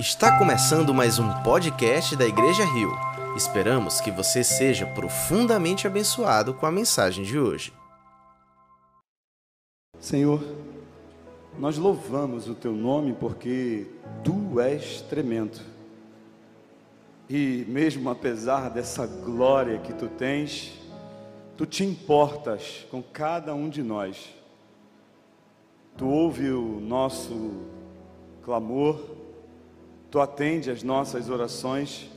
Está começando mais um podcast da Igreja Rio. Esperamos que você seja profundamente abençoado com a mensagem de hoje. Senhor, nós louvamos o teu nome porque tu és tremendo. E mesmo apesar dessa glória que tu tens, tu te importas com cada um de nós. Tu ouve o nosso clamor, Tu atende as nossas orações.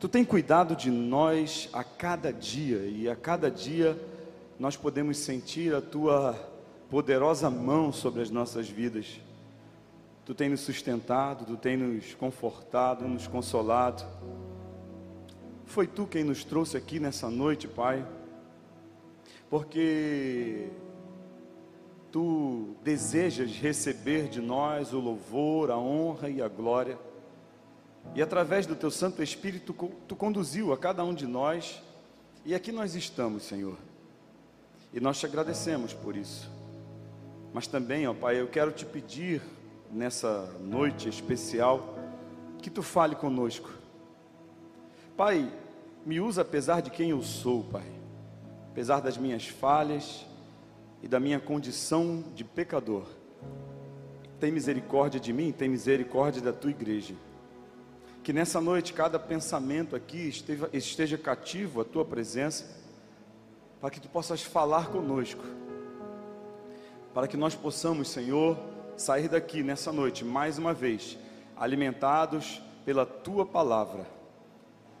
Tu tem cuidado de nós a cada dia e a cada dia nós podemos sentir a tua poderosa mão sobre as nossas vidas. Tu tem nos sustentado, tu tem nos confortado, nos consolado. Foi tu quem nos trouxe aqui nessa noite, Pai, porque tu desejas receber de nós o louvor, a honra e a glória. E através do teu Santo Espírito, tu conduziu a cada um de nós, e aqui nós estamos, Senhor. E nós te agradecemos por isso. Mas também, ó Pai, eu quero te pedir nessa noite especial que tu fale conosco. Pai, me usa apesar de quem eu sou, Pai. Apesar das minhas falhas, e da minha condição de pecador. Tem misericórdia de mim, tem misericórdia da tua igreja. Que nessa noite cada pensamento aqui esteja, esteja cativo à tua presença, para que tu possas falar conosco, para que nós possamos, Senhor, sair daqui nessa noite mais uma vez, alimentados pela tua palavra.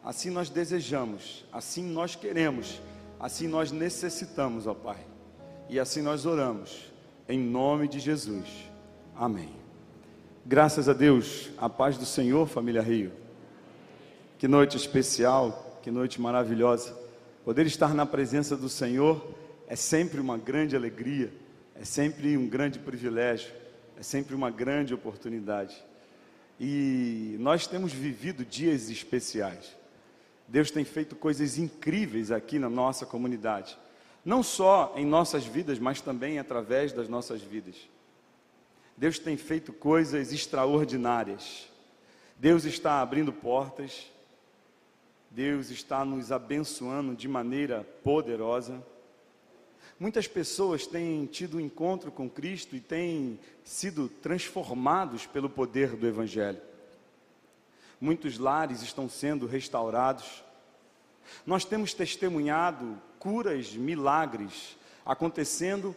Assim nós desejamos, assim nós queremos, assim nós necessitamos, ó Pai. E assim nós oramos, em nome de Jesus. Amém. Graças a Deus, a paz do Senhor, família Rio. Que noite especial, que noite maravilhosa. Poder estar na presença do Senhor é sempre uma grande alegria, é sempre um grande privilégio, é sempre uma grande oportunidade. E nós temos vivido dias especiais. Deus tem feito coisas incríveis aqui na nossa comunidade não só em nossas vidas, mas também através das nossas vidas. Deus tem feito coisas extraordinárias. Deus está abrindo portas. Deus está nos abençoando de maneira poderosa. Muitas pessoas têm tido um encontro com Cristo e têm sido transformados pelo poder do Evangelho. Muitos lares estão sendo restaurados. Nós temos testemunhado curas, milagres acontecendo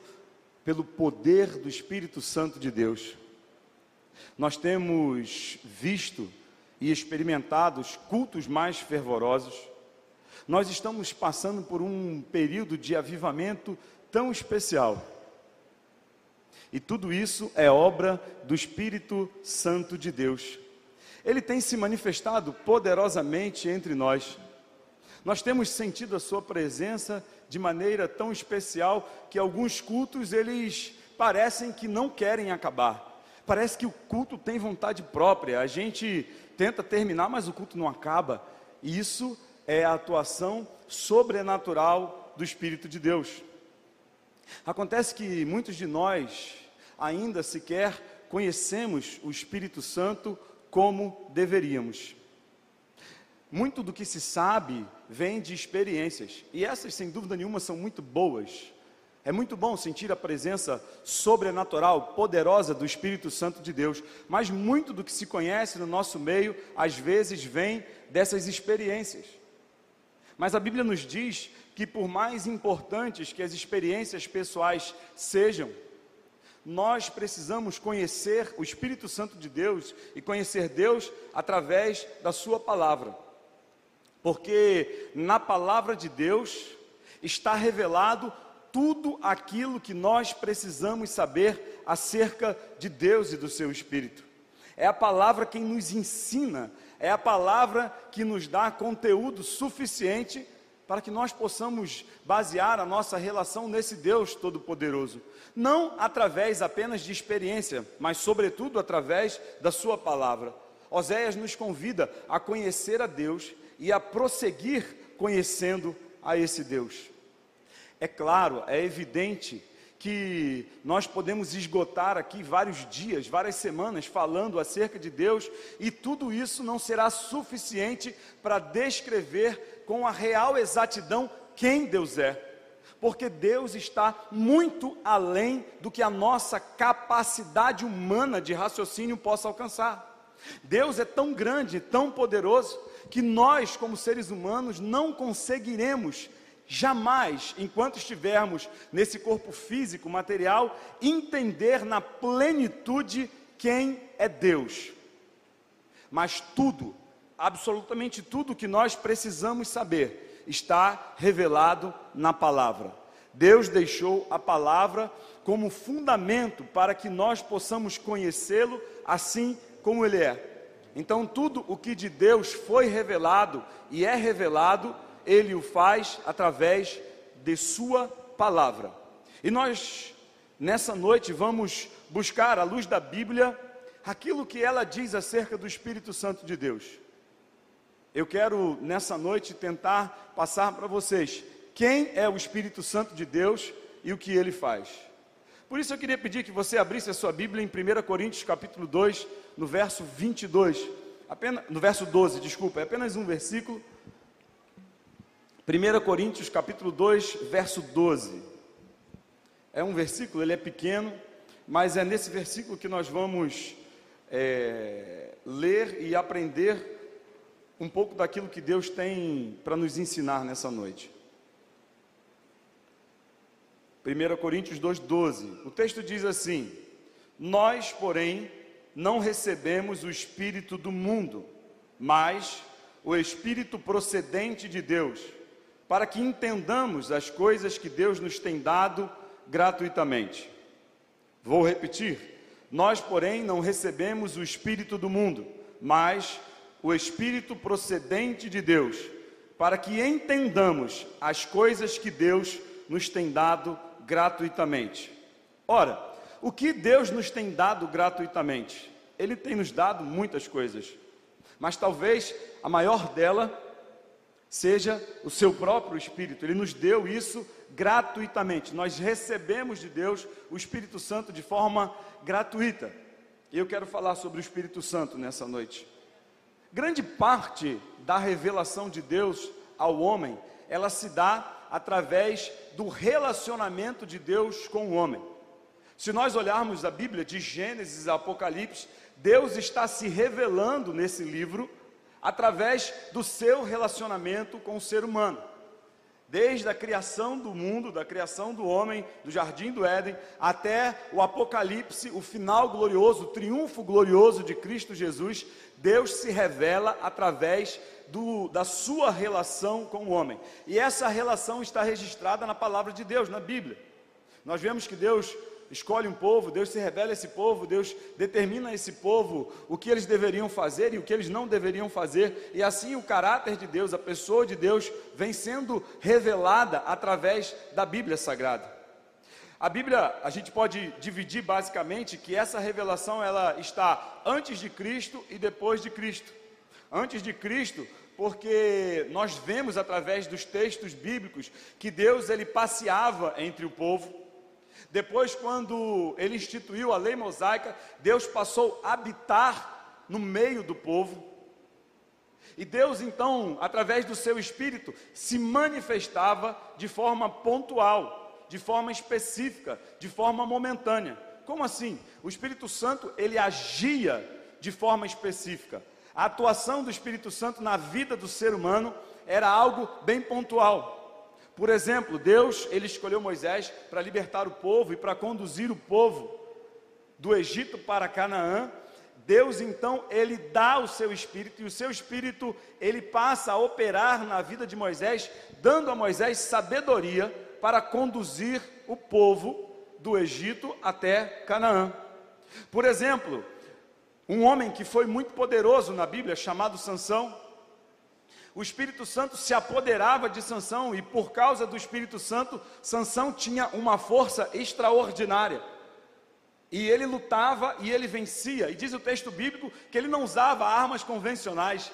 pelo poder do Espírito Santo de Deus. Nós temos visto e experimentado os cultos mais fervorosos. Nós estamos passando por um período de avivamento tão especial. E tudo isso é obra do Espírito Santo de Deus. Ele tem se manifestado poderosamente entre nós. Nós temos sentido a sua presença de maneira tão especial que alguns cultos eles parecem que não querem acabar. Parece que o culto tem vontade própria. A gente tenta terminar, mas o culto não acaba. E isso é a atuação sobrenatural do Espírito de Deus. Acontece que muitos de nós ainda sequer conhecemos o Espírito Santo como deveríamos. Muito do que se sabe vem de experiências, e essas, sem dúvida nenhuma, são muito boas. É muito bom sentir a presença sobrenatural, poderosa do Espírito Santo de Deus, mas muito do que se conhece no nosso meio, às vezes, vem dessas experiências. Mas a Bíblia nos diz que, por mais importantes que as experiências pessoais sejam, nós precisamos conhecer o Espírito Santo de Deus e conhecer Deus através da Sua palavra porque na palavra de Deus está revelado tudo aquilo que nós precisamos saber acerca de Deus e do seu Espírito. É a palavra quem nos ensina, é a palavra que nos dá conteúdo suficiente para que nós possamos basear a nossa relação nesse Deus Todo-Poderoso. Não através apenas de experiência, mas, sobretudo, através da Sua palavra. Oséias nos convida a conhecer a Deus e a prosseguir conhecendo a esse Deus. É claro, é evidente que nós podemos esgotar aqui vários dias, várias semanas falando acerca de Deus, e tudo isso não será suficiente para descrever com a real exatidão quem Deus é. Porque Deus está muito além do que a nossa capacidade humana de raciocínio possa alcançar. Deus é tão grande, tão poderoso, que nós, como seres humanos, não conseguiremos jamais, enquanto estivermos nesse corpo físico, material, entender na plenitude quem é Deus. Mas tudo, absolutamente tudo que nós precisamos saber, está revelado na palavra. Deus deixou a palavra como fundamento para que nós possamos conhecê-lo assim como ele é. Então, tudo o que de Deus foi revelado e é revelado, ele o faz através de Sua palavra. E nós, nessa noite, vamos buscar, à luz da Bíblia, aquilo que ela diz acerca do Espírito Santo de Deus. Eu quero, nessa noite, tentar passar para vocês quem é o Espírito Santo de Deus e o que ele faz. Por isso eu queria pedir que você abrisse a sua Bíblia em 1 Coríntios capítulo 2, no verso 22, apenas, no verso 12, desculpa, é apenas um versículo, 1 Coríntios capítulo 2, verso 12. É um versículo, ele é pequeno, mas é nesse versículo que nós vamos é, ler e aprender um pouco daquilo que Deus tem para nos ensinar nessa noite. 1 Coríntios 2,12. O texto diz assim: Nós, porém, não recebemos o Espírito do mundo, mas o Espírito procedente de Deus para que entendamos as coisas que Deus nos tem dado gratuitamente. Vou repetir: nós, porém, não recebemos o Espírito do mundo, mas o Espírito procedente de Deus, para que entendamos as coisas que Deus nos tem dado gratuitamente. Ora, o que Deus nos tem dado gratuitamente? Ele tem nos dado muitas coisas, mas talvez a maior dela seja o seu próprio Espírito. Ele nos deu isso gratuitamente. Nós recebemos de Deus o Espírito Santo de forma gratuita. E eu quero falar sobre o Espírito Santo nessa noite. Grande parte da revelação de Deus ao homem, ela se dá através do relacionamento de Deus com o homem. Se nós olharmos a Bíblia de Gênesis a Apocalipse, Deus está se revelando nesse livro através do seu relacionamento com o ser humano. Desde a criação do mundo, da criação do homem, do jardim do Éden, até o Apocalipse, o final glorioso, o triunfo glorioso de Cristo Jesus, Deus se revela através do, da sua relação com o homem. E essa relação está registrada na palavra de Deus, na Bíblia. Nós vemos que Deus escolhe um povo, Deus se revela a esse povo, Deus determina a esse povo o que eles deveriam fazer e o que eles não deveriam fazer, e assim o caráter de Deus, a pessoa de Deus, vem sendo revelada através da Bíblia Sagrada. A Bíblia, a gente pode dividir basicamente que essa revelação ela está antes de Cristo e depois de Cristo. Antes de Cristo, porque nós vemos através dos textos bíblicos que Deus ele passeava entre o povo, depois, quando ele instituiu a lei mosaica, Deus passou a habitar no meio do povo. E Deus, então, através do seu espírito, se manifestava de forma pontual, de forma específica, de forma momentânea. Como assim? O Espírito Santo, ele agia de forma específica. A atuação do Espírito Santo na vida do ser humano era algo bem pontual. Por exemplo, Deus, ele escolheu Moisés para libertar o povo e para conduzir o povo do Egito para Canaã. Deus então, ele dá o seu espírito e o seu espírito, ele passa a operar na vida de Moisés, dando a Moisés sabedoria para conduzir o povo do Egito até Canaã. Por exemplo, um homem que foi muito poderoso na Bíblia, chamado Sansão, o Espírito Santo se apoderava de Sansão e por causa do Espírito Santo, Sansão tinha uma força extraordinária. E ele lutava e ele vencia. E diz o texto bíblico que ele não usava armas convencionais.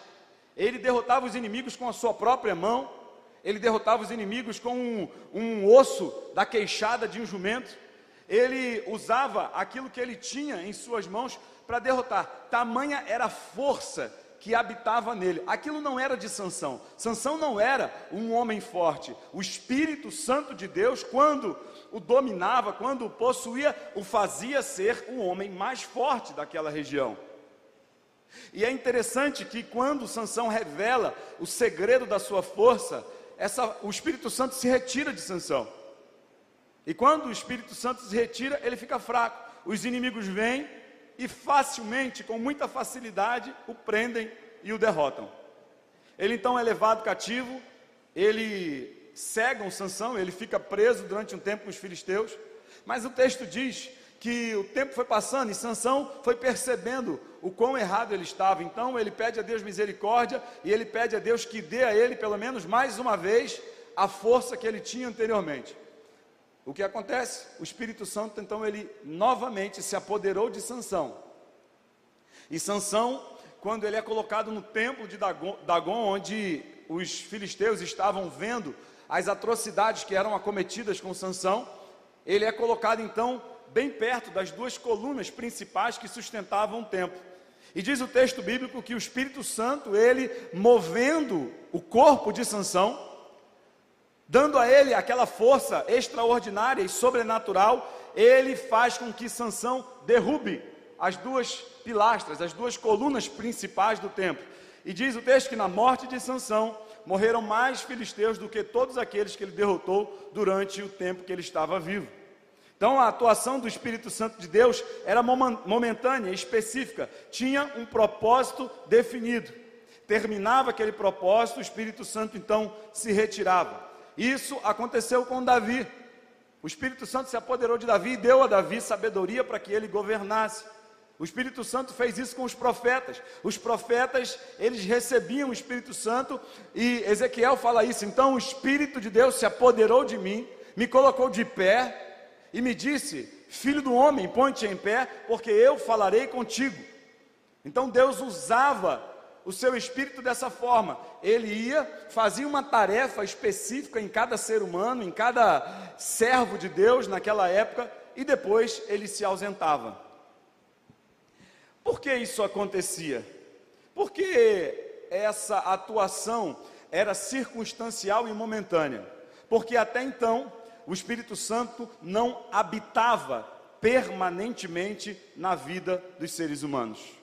Ele derrotava os inimigos com a sua própria mão. Ele derrotava os inimigos com um, um osso da queixada de um jumento. ele usava aquilo que ele tinha em suas mãos para derrotar. Tamanha era a força que habitava nele. Aquilo não era de Sansão. Sansão não era um homem forte. O Espírito Santo de Deus, quando o dominava, quando o possuía, o fazia ser o homem mais forte daquela região. E é interessante que quando Sansão revela o segredo da sua força, essa, o Espírito Santo se retira de Sansão. E quando o Espírito Santo se retira, ele fica fraco. Os inimigos vêm e facilmente, com muita facilidade, o prendem e o derrotam. Ele então é levado cativo, ele cegam Sansão, ele fica preso durante um tempo com os filisteus, mas o texto diz que o tempo foi passando e Sansão foi percebendo o quão errado ele estava. Então ele pede a Deus misericórdia e ele pede a Deus que dê a ele pelo menos mais uma vez a força que ele tinha anteriormente. O que acontece? O Espírito Santo então ele novamente se apoderou de Sansão. E Sansão, quando ele é colocado no templo de Dagon, onde os filisteus estavam vendo as atrocidades que eram acometidas com Sansão, ele é colocado então bem perto das duas colunas principais que sustentavam o templo. E diz o texto bíblico que o Espírito Santo, ele movendo o corpo de Sansão, dando a ele aquela força extraordinária e sobrenatural, ele faz com que Sansão derrube as duas pilastras, as duas colunas principais do templo. E diz o texto que na morte de Sansão morreram mais filisteus do que todos aqueles que ele derrotou durante o tempo que ele estava vivo. Então a atuação do Espírito Santo de Deus era momentânea, específica, tinha um propósito definido. Terminava aquele propósito, o Espírito Santo então se retirava. Isso aconteceu com Davi. O Espírito Santo se apoderou de Davi e deu a Davi sabedoria para que ele governasse. O Espírito Santo fez isso com os profetas. Os profetas, eles recebiam o Espírito Santo e Ezequiel fala isso. Então o Espírito de Deus se apoderou de mim, me colocou de pé e me disse: Filho do homem, ponte em pé, porque eu falarei contigo. Então Deus usava o seu espírito dessa forma. Ele ia, fazia uma tarefa específica em cada ser humano, em cada servo de Deus naquela época, e depois ele se ausentava. Por que isso acontecia? Porque essa atuação era circunstancial e momentânea. Porque até então o Espírito Santo não habitava permanentemente na vida dos seres humanos.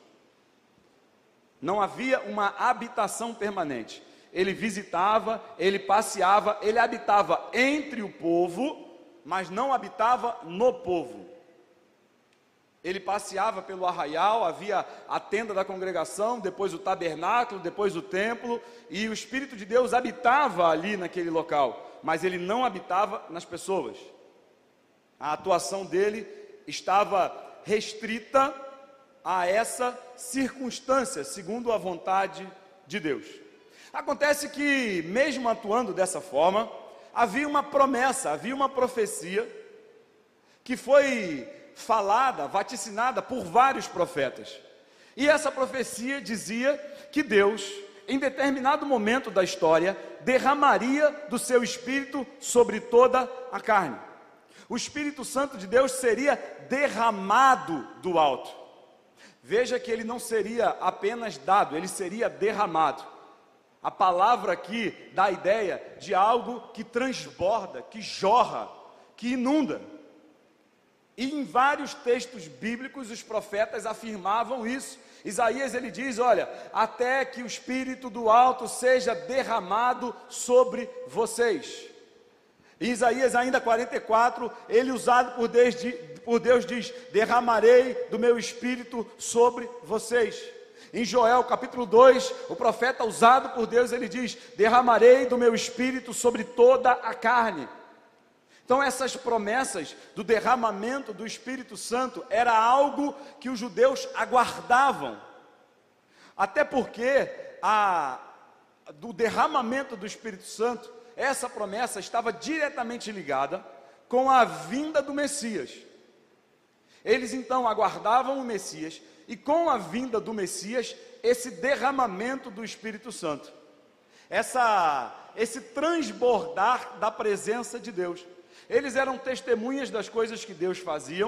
Não havia uma habitação permanente. Ele visitava, ele passeava, ele habitava entre o povo, mas não habitava no povo. Ele passeava pelo arraial, havia a tenda da congregação, depois o tabernáculo, depois o templo, e o Espírito de Deus habitava ali naquele local mas ele não habitava nas pessoas. A atuação dele estava restrita a essa circunstância, segundo a vontade de Deus. Acontece que, mesmo atuando dessa forma, havia uma promessa, havia uma profecia que foi falada, vaticinada por vários profetas. E essa profecia dizia que Deus em determinado momento da história, derramaria do seu espírito sobre toda a carne. O Espírito Santo de Deus seria derramado do alto. Veja que ele não seria apenas dado, ele seria derramado. A palavra aqui dá a ideia de algo que transborda, que jorra, que inunda. E em vários textos bíblicos os profetas afirmavam isso. Isaías ele diz: Olha, até que o Espírito do alto seja derramado sobre vocês. Isaías ainda 44, ele usado por Deus, por Deus diz: Derramarei do meu espírito sobre vocês. Em Joel capítulo 2, o profeta usado por Deus, ele diz: Derramarei do meu espírito sobre toda a carne. Então, essas promessas do derramamento do Espírito Santo era algo que os judeus aguardavam, até porque a, do derramamento do Espírito Santo, essa promessa estava diretamente ligada com a vinda do Messias. Eles então aguardavam o Messias, e com a vinda do Messias, esse derramamento do Espírito Santo, essa, esse transbordar da presença de Deus. Eles eram testemunhas das coisas que Deus fazia.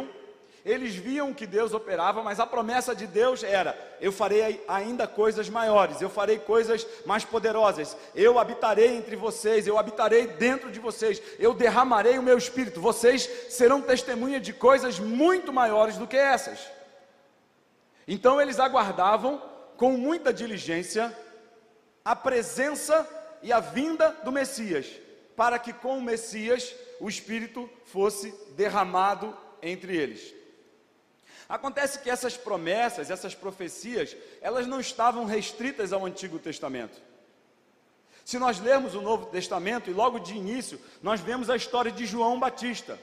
Eles viam que Deus operava, mas a promessa de Deus era: eu farei ainda coisas maiores, eu farei coisas mais poderosas, eu habitarei entre vocês, eu habitarei dentro de vocês, eu derramarei o meu espírito, vocês serão testemunha de coisas muito maiores do que essas. Então eles aguardavam com muita diligência a presença e a vinda do Messias, para que com o Messias o Espírito fosse derramado entre eles. Acontece que essas promessas, essas profecias, elas não estavam restritas ao Antigo Testamento. Se nós lermos o Novo Testamento, e logo de início, nós vemos a história de João Batista.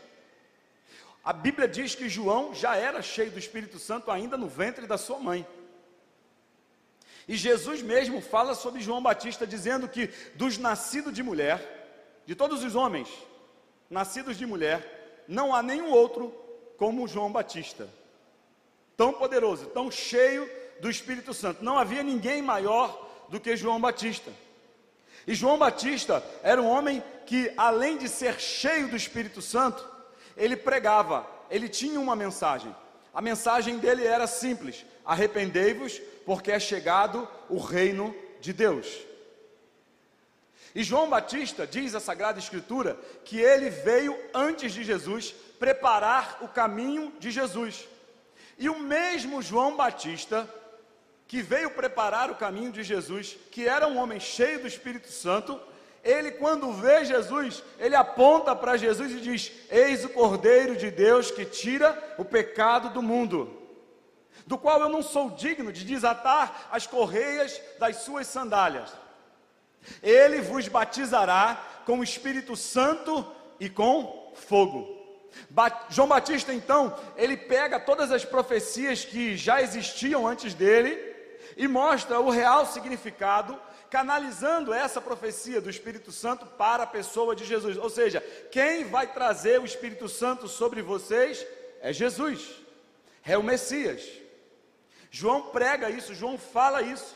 A Bíblia diz que João já era cheio do Espírito Santo ainda no ventre da sua mãe. E Jesus mesmo fala sobre João Batista, dizendo que dos nascidos de mulher, de todos os homens nascidos de mulher, não há nenhum outro como João Batista. Tão poderoso, tão cheio do Espírito Santo. Não havia ninguém maior do que João Batista. E João Batista era um homem que, além de ser cheio do Espírito Santo, ele pregava, ele tinha uma mensagem. A mensagem dele era simples: arrependei-vos, porque é chegado o reino de Deus. E João Batista diz a Sagrada Escritura que ele veio antes de Jesus preparar o caminho de Jesus. E o mesmo João Batista, que veio preparar o caminho de Jesus, que era um homem cheio do Espírito Santo, ele, quando vê Jesus, ele aponta para Jesus e diz: Eis o Cordeiro de Deus que tira o pecado do mundo, do qual eu não sou digno de desatar as correias das suas sandálias. Ele vos batizará com o Espírito Santo e com fogo. João Batista, então, ele pega todas as profecias que já existiam antes dele e mostra o real significado, canalizando essa profecia do Espírito Santo para a pessoa de Jesus. Ou seja, quem vai trazer o Espírito Santo sobre vocês é Jesus, é o Messias. João prega isso, João fala isso,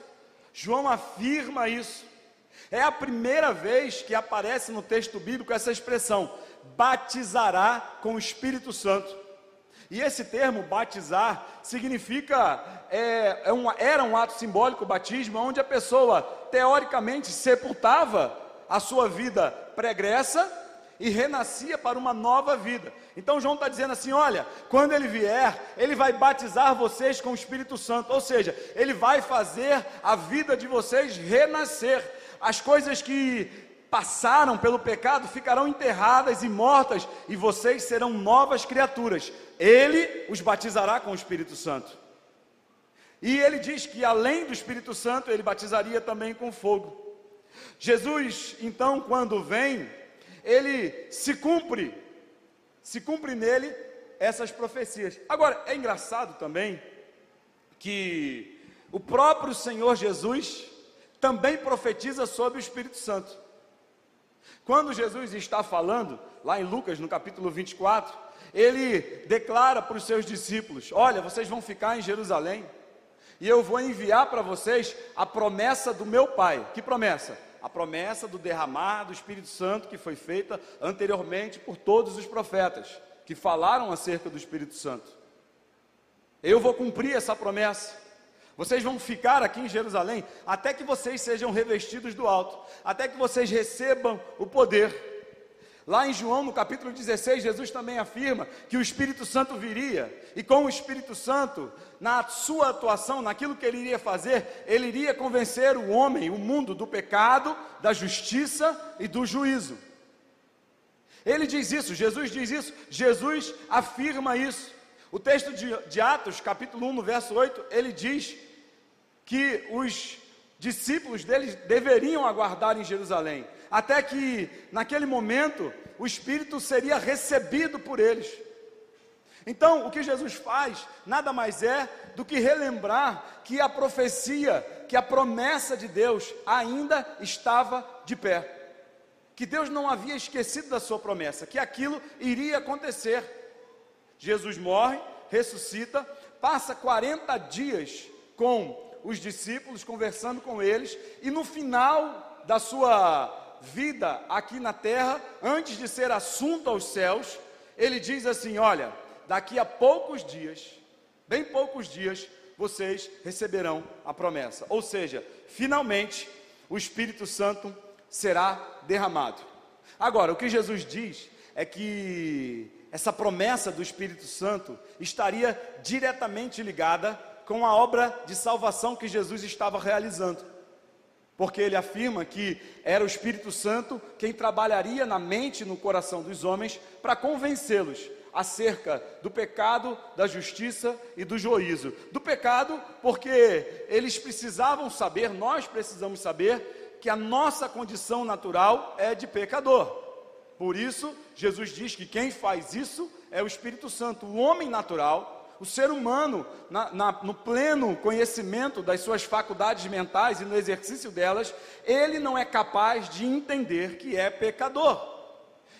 João afirma isso. É a primeira vez que aparece no texto bíblico essa expressão: batizará com o Espírito Santo. E esse termo batizar significa, é, é um, era um ato simbólico, o batismo, onde a pessoa teoricamente sepultava a sua vida pregressa e renascia para uma nova vida. Então João está dizendo assim: olha, quando ele vier, ele vai batizar vocês com o Espírito Santo, ou seja, ele vai fazer a vida de vocês renascer as coisas que passaram pelo pecado ficarão enterradas e mortas, e vocês serão novas criaturas. Ele os batizará com o Espírito Santo. E ele diz que além do Espírito Santo, ele batizaria também com fogo. Jesus, então, quando vem, ele se cumpre, se cumpre nele essas profecias. Agora, é engraçado também que o próprio Senhor Jesus, também profetiza sobre o Espírito Santo. Quando Jesus está falando, lá em Lucas, no capítulo 24, ele declara para os seus discípulos: Olha, vocês vão ficar em Jerusalém, e eu vou enviar para vocês a promessa do meu Pai. Que promessa? A promessa do derramar do Espírito Santo que foi feita anteriormente por todos os profetas que falaram acerca do Espírito Santo. Eu vou cumprir essa promessa. Vocês vão ficar aqui em Jerusalém até que vocês sejam revestidos do alto, até que vocês recebam o poder. Lá em João, no capítulo 16, Jesus também afirma que o Espírito Santo viria, e com o Espírito Santo, na sua atuação, naquilo que ele iria fazer, ele iria convencer o homem, o mundo, do pecado, da justiça e do juízo. Ele diz isso, Jesus diz isso, Jesus afirma isso. O texto de, de Atos, capítulo 1, no verso 8, ele diz que os discípulos deles deveriam aguardar em Jerusalém, até que naquele momento o Espírito seria recebido por eles. Então, o que Jesus faz nada mais é do que relembrar que a profecia, que a promessa de Deus ainda estava de pé. Que Deus não havia esquecido da sua promessa, que aquilo iria acontecer. Jesus morre, ressuscita, passa 40 dias com os discípulos, conversando com eles, e no final da sua vida aqui na terra, antes de ser assunto aos céus, ele diz assim: Olha, daqui a poucos dias, bem poucos dias, vocês receberão a promessa. Ou seja, finalmente o Espírito Santo será derramado. Agora, o que Jesus diz é que essa promessa do Espírito Santo estaria diretamente ligada com a obra de salvação que Jesus estava realizando. Porque ele afirma que era o Espírito Santo quem trabalharia na mente e no coração dos homens para convencê-los acerca do pecado, da justiça e do juízo. Do pecado, porque eles precisavam saber, nós precisamos saber, que a nossa condição natural é de pecador. Por isso, Jesus diz que quem faz isso é o Espírito Santo. O homem natural, o ser humano, na, na, no pleno conhecimento das suas faculdades mentais e no exercício delas, ele não é capaz de entender que é pecador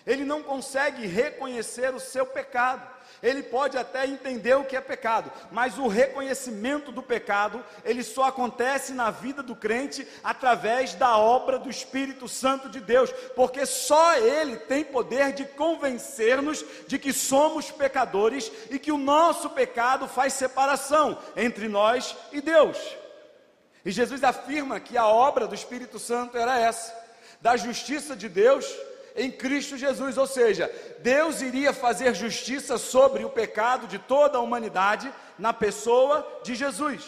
ele não consegue reconhecer o seu pecado. Ele pode até entender o que é pecado, mas o reconhecimento do pecado, ele só acontece na vida do crente através da obra do Espírito Santo de Deus, porque só ele tem poder de convencer-nos de que somos pecadores e que o nosso pecado faz separação entre nós e Deus. E Jesus afirma que a obra do Espírito Santo era essa, da justiça de Deus em Cristo Jesus, ou seja, Deus iria fazer justiça sobre o pecado de toda a humanidade na pessoa de Jesus.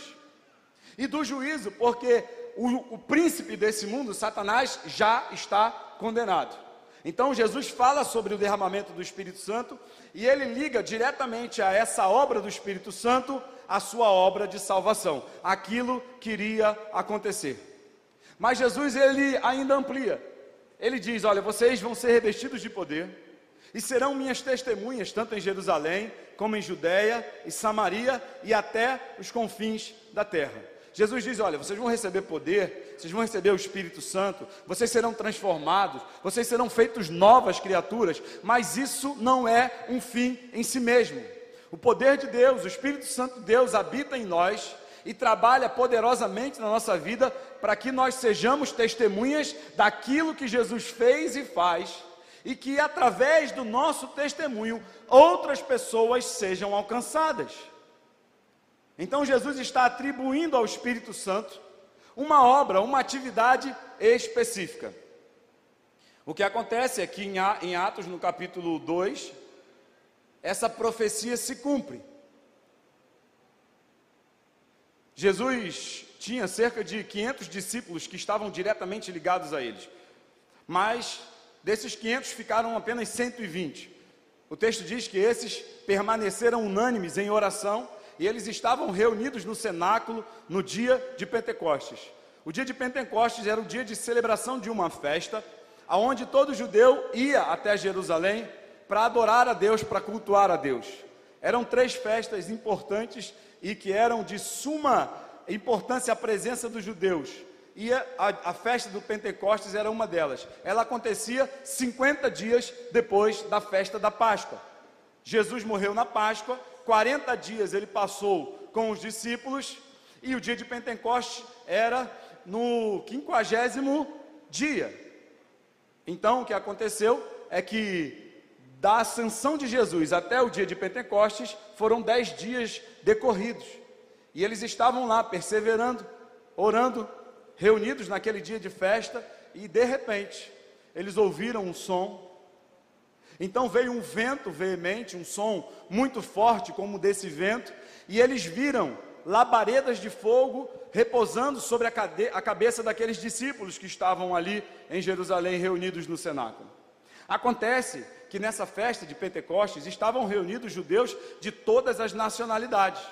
E do juízo, porque o, o príncipe desse mundo, Satanás, já está condenado. Então Jesus fala sobre o derramamento do Espírito Santo e ele liga diretamente a essa obra do Espírito Santo a sua obra de salvação, aquilo que iria acontecer. Mas Jesus ele ainda amplia ele diz: Olha, vocês vão ser revestidos de poder e serão minhas testemunhas, tanto em Jerusalém, como em Judéia e Samaria e até os confins da terra. Jesus diz: Olha, vocês vão receber poder, vocês vão receber o Espírito Santo, vocês serão transformados, vocês serão feitos novas criaturas, mas isso não é um fim em si mesmo. O poder de Deus, o Espírito Santo de Deus habita em nós e trabalha poderosamente na nossa vida para que nós sejamos testemunhas daquilo que Jesus fez e faz e que através do nosso testemunho outras pessoas sejam alcançadas. Então Jesus está atribuindo ao Espírito Santo uma obra, uma atividade específica. O que acontece é que em Atos, no capítulo 2, essa profecia se cumpre. Jesus tinha cerca de 500 discípulos que estavam diretamente ligados a eles, mas desses 500 ficaram apenas 120. O texto diz que esses permaneceram unânimes em oração e eles estavam reunidos no cenáculo no dia de Pentecostes. O dia de Pentecostes era o dia de celebração de uma festa, aonde todo judeu ia até Jerusalém para adorar a Deus, para cultuar a Deus. Eram três festas importantes e que eram de suma importância a presença dos judeus. E a, a, festa do Pentecostes era uma delas. Ela acontecia 50 dias depois da festa da Páscoa. Jesus morreu na Páscoa, 40 dias ele passou com os discípulos, e o dia de Pentecostes era no quinquagésimo dia. Então o que aconteceu é que da ascensão de Jesus até o dia de Pentecostes foram dez dias decorridos. E eles estavam lá perseverando, orando, reunidos naquele dia de festa, e de repente eles ouviram um som. Então veio um vento veemente, um som muito forte, como desse vento, e eles viram labaredas de fogo repousando sobre a, a cabeça daqueles discípulos que estavam ali em Jerusalém reunidos no cenáculo. Acontece que nessa festa de Pentecostes estavam reunidos judeus de todas as nacionalidades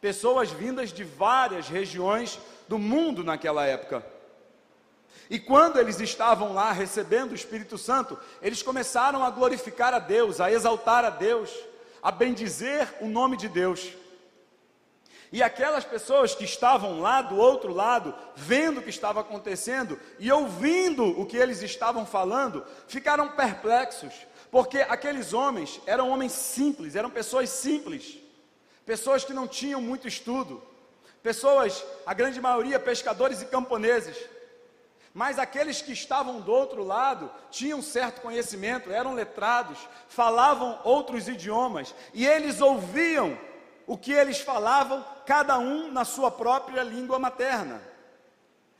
pessoas vindas de várias regiões do mundo naquela época. E quando eles estavam lá recebendo o Espírito Santo, eles começaram a glorificar a Deus, a exaltar a Deus, a bendizer o nome de Deus. E aquelas pessoas que estavam lá do outro lado, vendo o que estava acontecendo e ouvindo o que eles estavam falando, ficaram perplexos, porque aqueles homens eram homens simples, eram pessoas simples pessoas que não tinham muito estudo, pessoas, a grande maioria, pescadores e camponeses. Mas aqueles que estavam do outro lado tinham certo conhecimento, eram letrados, falavam outros idiomas e eles ouviam o que eles falavam, cada um na sua própria língua materna.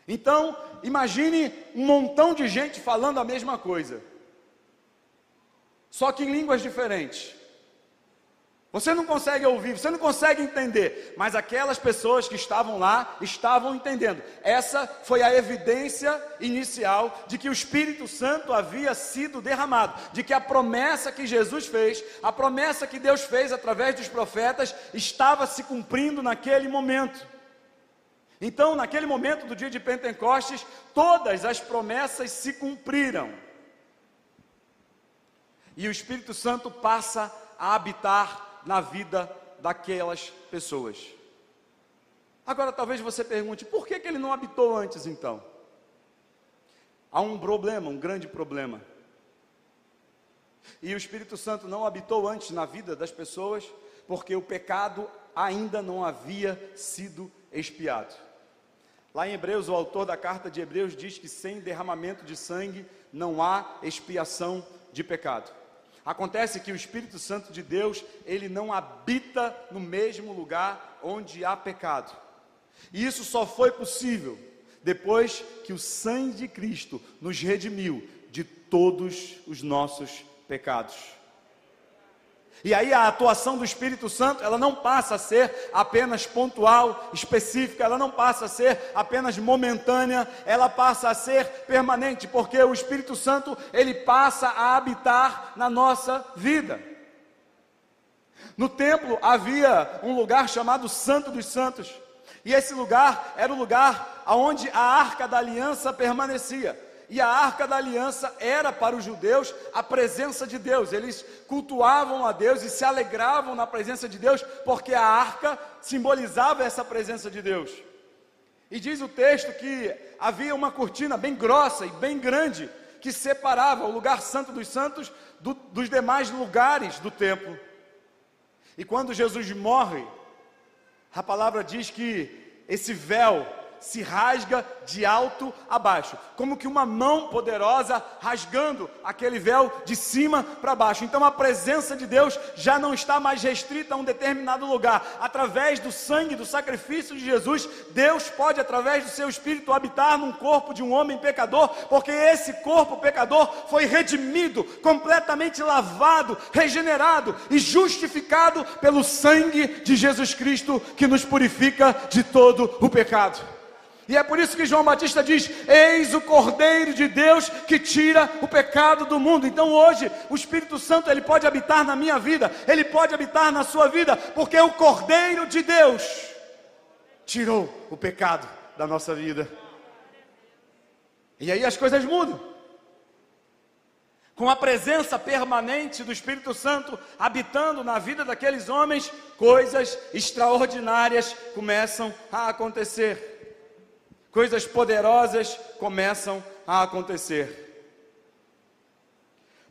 Então, imagine um montão de gente falando a mesma coisa, só que em línguas diferentes. Você não consegue ouvir, você não consegue entender, mas aquelas pessoas que estavam lá estavam entendendo. Essa foi a evidência inicial de que o Espírito Santo havia sido derramado, de que a promessa que Jesus fez, a promessa que Deus fez através dos profetas, estava se cumprindo naquele momento. Então, naquele momento do dia de Pentecostes, todas as promessas se cumpriram. E o Espírito Santo passa a habitar na vida daquelas pessoas. Agora, talvez você pergunte: por que, que ele não habitou antes então? Há um problema, um grande problema. E o Espírito Santo não habitou antes na vida das pessoas, porque o pecado ainda não havia sido expiado. Lá em Hebreus, o autor da carta de Hebreus diz que sem derramamento de sangue não há expiação de pecado. Acontece que o Espírito Santo de Deus, ele não habita no mesmo lugar onde há pecado. E isso só foi possível depois que o sangue de Cristo nos redimiu de todos os nossos pecados. E aí a atuação do Espírito Santo, ela não passa a ser apenas pontual, específica, ela não passa a ser apenas momentânea, ela passa a ser permanente, porque o Espírito Santo, ele passa a habitar na nossa vida. No templo havia um lugar chamado Santo dos Santos, e esse lugar era o lugar onde a arca da aliança permanecia e a arca da aliança era para os judeus a presença de Deus. Eles cultuavam a Deus e se alegravam na presença de Deus, porque a arca simbolizava essa presença de Deus. E diz o texto que havia uma cortina bem grossa e bem grande que separava o lugar santo dos santos do, dos demais lugares do templo. E quando Jesus morre, a palavra diz que esse véu se rasga de alto a baixo, como que uma mão poderosa rasgando aquele véu de cima para baixo. Então a presença de Deus já não está mais restrita a um determinado lugar. Através do sangue, do sacrifício de Jesus, Deus pode, através do seu espírito, habitar num corpo de um homem pecador, porque esse corpo pecador foi redimido, completamente lavado, regenerado e justificado pelo sangue de Jesus Cristo que nos purifica de todo o pecado. E é por isso que João Batista diz: Eis o Cordeiro de Deus que tira o pecado do mundo. Então hoje o Espírito Santo ele pode habitar na minha vida, ele pode habitar na sua vida, porque o Cordeiro de Deus tirou o pecado da nossa vida. E aí as coisas mudam. Com a presença permanente do Espírito Santo habitando na vida daqueles homens, coisas extraordinárias começam a acontecer coisas poderosas começam a acontecer.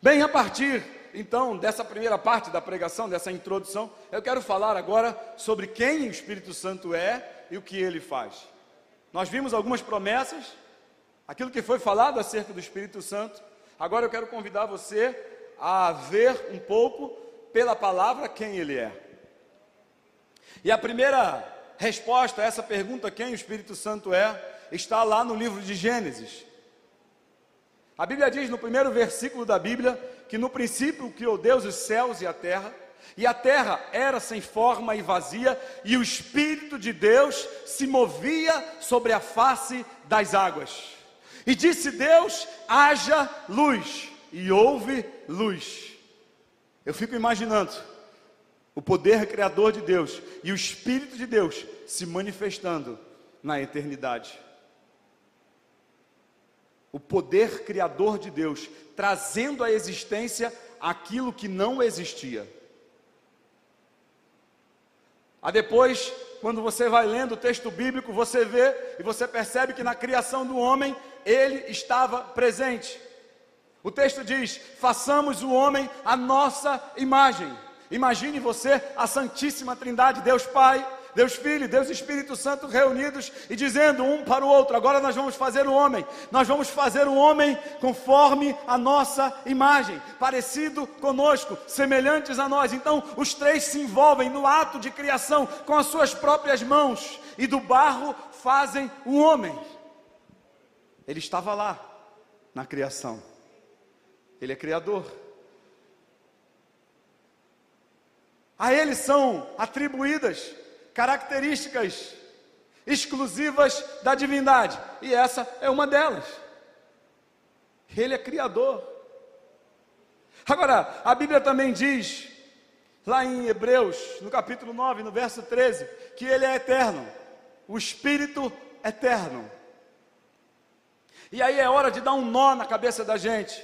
Bem, a partir então dessa primeira parte da pregação, dessa introdução, eu quero falar agora sobre quem o Espírito Santo é e o que ele faz. Nós vimos algumas promessas, aquilo que foi falado acerca do Espírito Santo. Agora eu quero convidar você a ver um pouco pela palavra quem ele é. E a primeira resposta a essa pergunta, quem o Espírito Santo é, está lá no livro de Gênesis. A Bíblia diz no primeiro versículo da Bíblia que no princípio criou Deus os céus e a terra, e a terra era sem forma e vazia, e o Espírito de Deus se movia sobre a face das águas. E disse Deus: haja luz, e houve luz. Eu fico imaginando o poder criador de Deus e o Espírito de Deus se manifestando na eternidade. O poder criador de Deus trazendo à existência aquilo que não existia. A depois, quando você vai lendo o texto bíblico, você vê e você percebe que na criação do homem ele estava presente. O texto diz: façamos o homem a nossa imagem. Imagine você a Santíssima Trindade, Deus Pai, Deus Filho, Deus Espírito Santo reunidos e dizendo um para o outro: agora nós vamos fazer o homem, nós vamos fazer o homem conforme a nossa imagem, parecido conosco, semelhantes a nós. Então, os três se envolvem no ato de criação com as suas próprias mãos e do barro fazem o homem. Ele estava lá na criação, ele é criador. A ele são atribuídas características exclusivas da divindade, e essa é uma delas. Ele é criador. Agora, a Bíblia também diz, lá em Hebreus, no capítulo 9, no verso 13, que ele é eterno, o Espírito eterno. E aí é hora de dar um nó na cabeça da gente,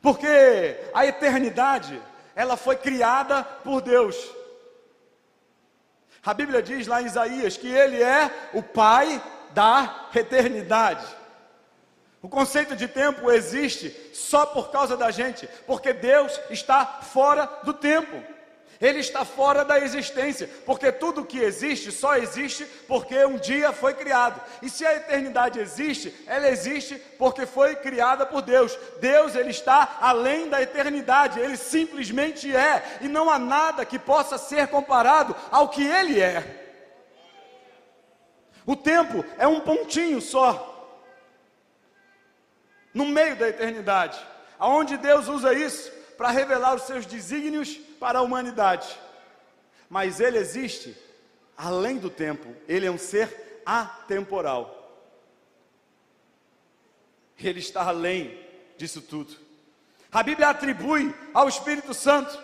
porque a eternidade ela foi criada por Deus. A Bíblia diz lá em Isaías que ele é o pai da eternidade. O conceito de tempo existe só por causa da gente, porque Deus está fora do tempo ele está fora da existência, porque tudo que existe só existe porque um dia foi criado. E se a eternidade existe, ela existe porque foi criada por Deus. Deus, ele está além da eternidade, ele simplesmente é, e não há nada que possa ser comparado ao que ele é. O tempo é um pontinho só no meio da eternidade, aonde Deus usa isso para revelar os seus desígnios para a humanidade. Mas ele existe além do tempo, ele é um ser atemporal. Ele está além disso tudo. A Bíblia atribui ao Espírito Santo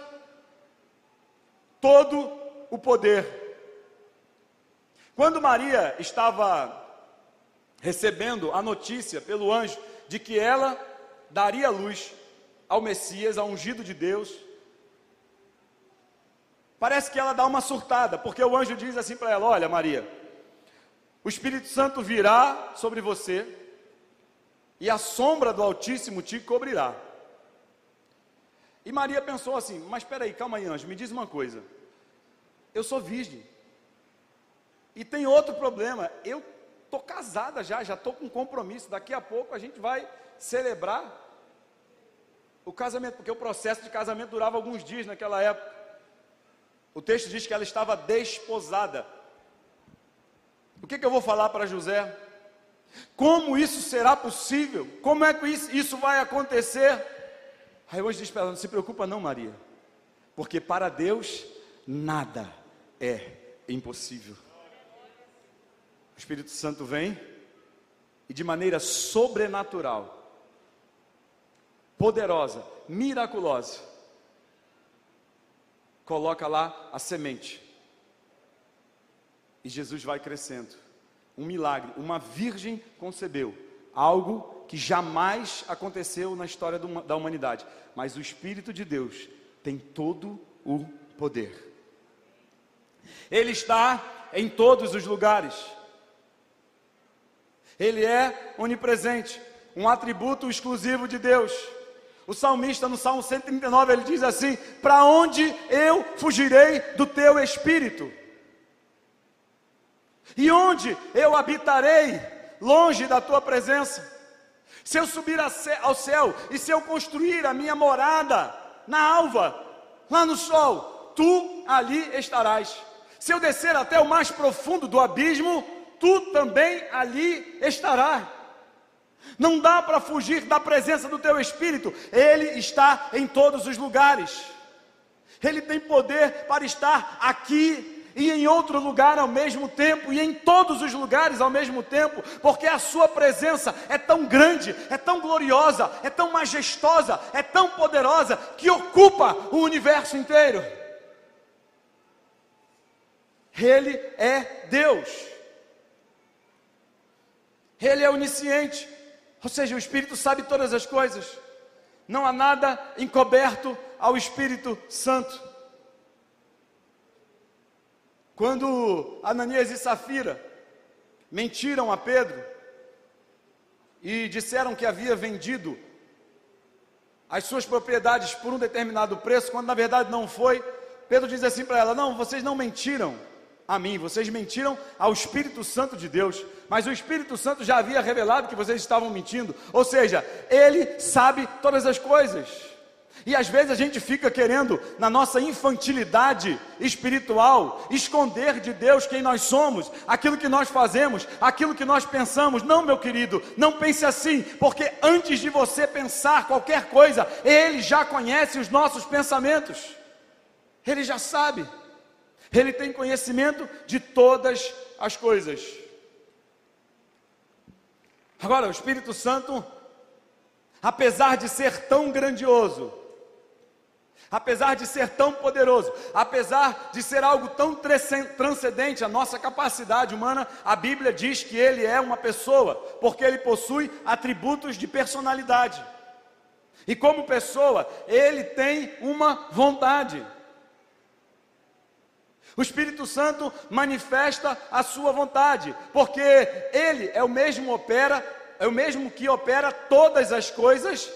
todo o poder. Quando Maria estava recebendo a notícia pelo anjo de que ela daria luz ao Messias, ao ungido de Deus, parece que ela dá uma surtada, porque o anjo diz assim para ela: Olha, Maria, o Espírito Santo virá sobre você e a sombra do Altíssimo te cobrirá. E Maria pensou assim: Mas espera aí, calma aí, anjo, me diz uma coisa. Eu sou virgem. E tem outro problema. Eu estou casada já, já estou com compromisso. Daqui a pouco a gente vai celebrar o casamento, porque o processo de casamento durava alguns dias naquela época. O texto diz que ela estava desposada. O que, que eu vou falar para José? Como isso será possível? Como é que isso, vai acontecer? Aí hoje diz para ela: não se preocupa, não, Maria, porque para Deus nada é impossível. O Espírito Santo vem e de maneira sobrenatural poderosa, miraculosa. Coloca lá a semente. E Jesus vai crescendo. Um milagre. Uma virgem concebeu algo que jamais aconteceu na história da humanidade. Mas o Espírito de Deus tem todo o poder. Ele está em todos os lugares. Ele é onipresente, um atributo exclusivo de Deus. O salmista no Salmo 139 ele diz assim: Para onde eu fugirei do teu espírito? E onde eu habitarei longe da tua presença? Se eu subir ao céu e se eu construir a minha morada na alva, lá no sol, tu ali estarás. Se eu descer até o mais profundo do abismo, tu também ali estarás. Não dá para fugir da presença do teu Espírito, Ele está em todos os lugares. Ele tem poder para estar aqui e em outro lugar ao mesmo tempo, e em todos os lugares ao mesmo tempo, porque a Sua presença é tão grande, é tão gloriosa, é tão majestosa, é tão poderosa, que ocupa o universo inteiro. Ele é Deus, Ele é onisciente, ou seja, o Espírito sabe todas as coisas. Não há nada encoberto ao Espírito Santo. Quando Ananias e Safira mentiram a Pedro e disseram que havia vendido as suas propriedades por um determinado preço, quando na verdade não foi, Pedro diz assim para ela: Não, vocês não mentiram a mim, vocês mentiram ao Espírito Santo de Deus, mas o Espírito Santo já havia revelado que vocês estavam mentindo, ou seja, ele sabe todas as coisas. E às vezes a gente fica querendo, na nossa infantilidade espiritual, esconder de Deus quem nós somos, aquilo que nós fazemos, aquilo que nós pensamos. Não, meu querido, não pense assim, porque antes de você pensar qualquer coisa, Ele já conhece os nossos pensamentos, Ele já sabe, Ele tem conhecimento de todas as coisas. Agora, o Espírito Santo, apesar de ser tão grandioso, apesar de ser tão poderoso, apesar de ser algo tão transcendente à nossa capacidade humana, a Bíblia diz que ele é uma pessoa, porque ele possui atributos de personalidade. E como pessoa, ele tem uma vontade. O Espírito Santo manifesta a sua vontade, porque ele é o mesmo opera, é o mesmo que opera todas as coisas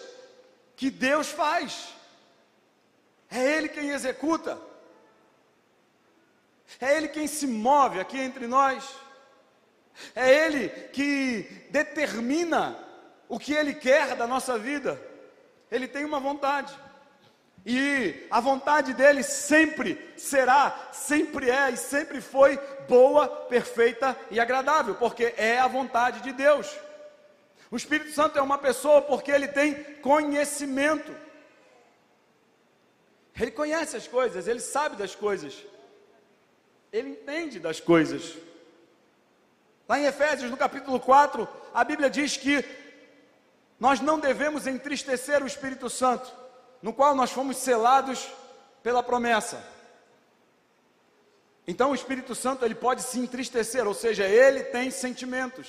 que Deus faz. É Ele quem executa. É Ele quem se move aqui entre nós. É Ele que determina o que Ele quer da nossa vida. Ele tem uma vontade. E a vontade dele sempre será, sempre é e sempre foi boa, perfeita e agradável, porque é a vontade de Deus. O Espírito Santo é uma pessoa porque ele tem conhecimento. Ele conhece as coisas, ele sabe das coisas, ele entende das coisas. Lá em Efésios, no capítulo 4, a Bíblia diz que nós não devemos entristecer o Espírito Santo, no qual nós fomos selados pela promessa. Então o Espírito Santo ele pode se entristecer, ou seja, ele tem sentimentos.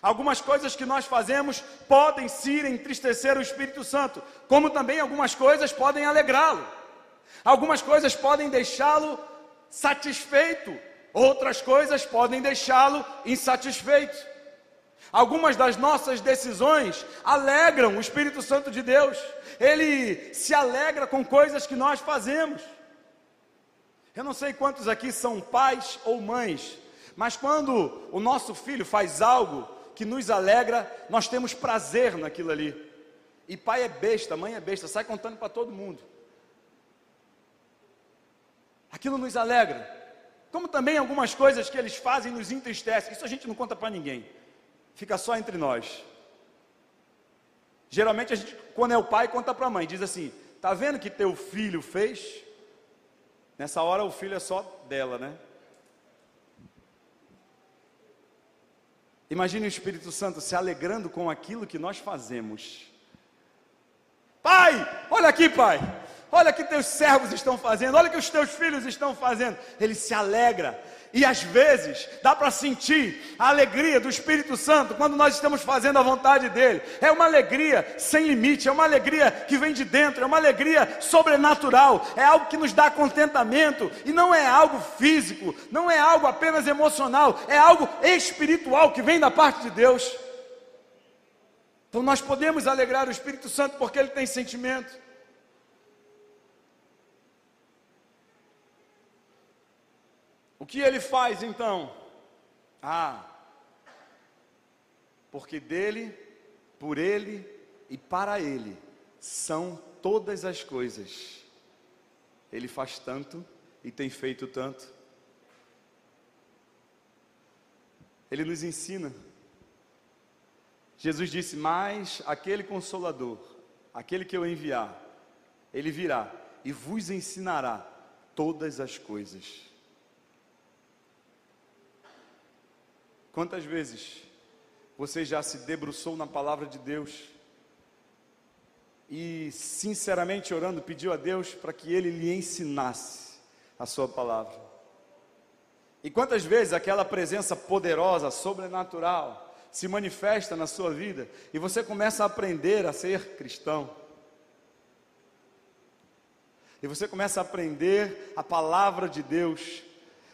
Algumas coisas que nós fazemos podem sim entristecer o Espírito Santo, como também algumas coisas podem alegrá-lo. Algumas coisas podem deixá-lo satisfeito, outras coisas podem deixá-lo insatisfeito. Algumas das nossas decisões alegram o Espírito Santo de Deus. Ele se alegra com coisas que nós fazemos. Eu não sei quantos aqui são pais ou mães, mas quando o nosso filho faz algo que nos alegra, nós temos prazer naquilo ali. E pai é besta, mãe é besta, sai contando para todo mundo. Aquilo nos alegra. Como também algumas coisas que eles fazem nos entristecem. Isso a gente não conta para ninguém. Fica só entre nós. Geralmente a gente, quando é o pai, conta para a mãe. Diz assim: "Tá vendo que teu filho fez?" Nessa hora o filho é só dela, né? Imagine o Espírito Santo se alegrando com aquilo que nós fazemos. Pai, olha aqui, pai. Olha o que teus servos estão fazendo, olha o que os teus filhos estão fazendo. Ele se alegra. E às vezes dá para sentir a alegria do Espírito Santo quando nós estamos fazendo a vontade dele. É uma alegria sem limite, é uma alegria que vem de dentro, é uma alegria sobrenatural, é algo que nos dá contentamento e não é algo físico, não é algo apenas emocional, é algo espiritual que vem da parte de Deus. Então nós podemos alegrar o Espírito Santo porque ele tem sentimento. O que ele faz então? Ah, porque dele, por ele e para ele são todas as coisas. Ele faz tanto e tem feito tanto. Ele nos ensina. Jesus disse: Mas aquele consolador, aquele que eu enviar, ele virá e vos ensinará todas as coisas Quantas vezes você já se debruçou na palavra de Deus e, sinceramente orando, pediu a Deus para que Ele lhe ensinasse a Sua palavra? E quantas vezes aquela presença poderosa, sobrenatural, se manifesta na sua vida e você começa a aprender a ser cristão? E você começa a aprender a palavra de Deus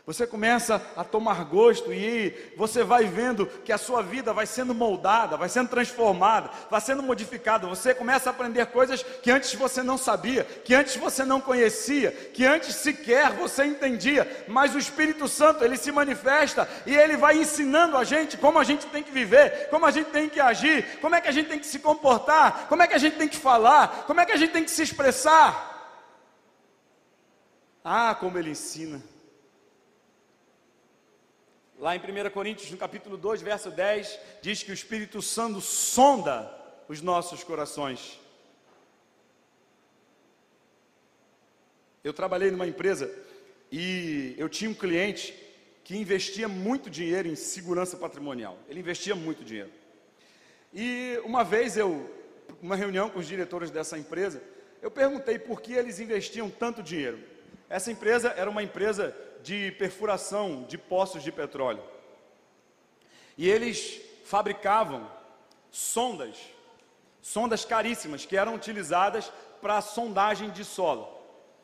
Você começa a tomar gosto e você vai vendo que a sua vida vai sendo moldada, vai sendo transformada, vai sendo modificada. Você começa a aprender coisas que antes você não sabia, que antes você não conhecia, que antes sequer você entendia. Mas o Espírito Santo, ele se manifesta e ele vai ensinando a gente como a gente tem que viver, como a gente tem que agir, como é que a gente tem que se comportar, como é que a gente tem que falar, como é que a gente tem que se expressar. Ah, como ele ensina. Lá em 1 Coríntios, no capítulo 2, verso 10, diz que o Espírito Santo sonda os nossos corações. Eu trabalhei numa empresa e eu tinha um cliente que investia muito dinheiro em segurança patrimonial. Ele investia muito dinheiro. E uma vez eu, uma reunião com os diretores dessa empresa, eu perguntei por que eles investiam tanto dinheiro. Essa empresa era uma empresa de perfuração de poços de petróleo. E eles fabricavam sondas, sondas caríssimas que eram utilizadas para sondagem de solo.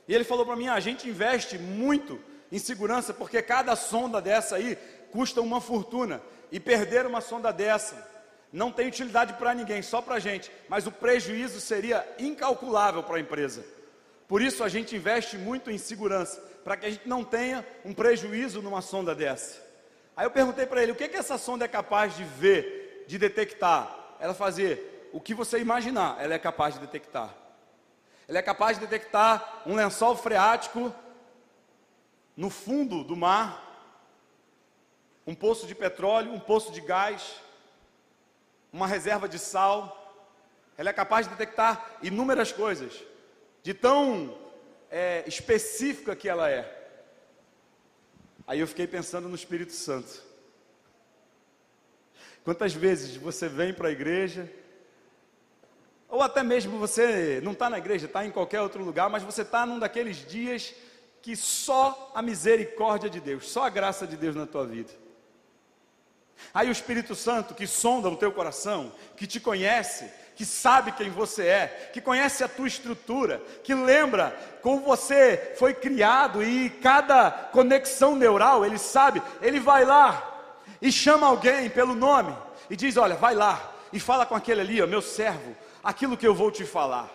E ele falou para mim: ah, a gente investe muito em segurança porque cada sonda dessa aí custa uma fortuna e perder uma sonda dessa não tem utilidade para ninguém, só para a gente, mas o prejuízo seria incalculável para a empresa. Por isso a gente investe muito em segurança para que a gente não tenha um prejuízo numa sonda dessa. Aí eu perguntei para ele, o que, que essa sonda é capaz de ver, de detectar? Ela fazer o que você imaginar, ela é capaz de detectar. Ela é capaz de detectar um lençol freático no fundo do mar, um poço de petróleo, um poço de gás, uma reserva de sal. Ela é capaz de detectar inúmeras coisas, de tão é, específica que ela é. Aí eu fiquei pensando no Espírito Santo. Quantas vezes você vem para a igreja, ou até mesmo você não está na igreja, está em qualquer outro lugar, mas você está num daqueles dias que só a misericórdia de Deus, só a graça de Deus na tua vida. Aí o Espírito Santo que sonda o teu coração, que te conhece, que sabe quem você é, que conhece a tua estrutura, que lembra como você foi criado e cada conexão neural, ele sabe, ele vai lá e chama alguém pelo nome e diz: Olha, vai lá e fala com aquele ali, ó, meu servo, aquilo que eu vou te falar.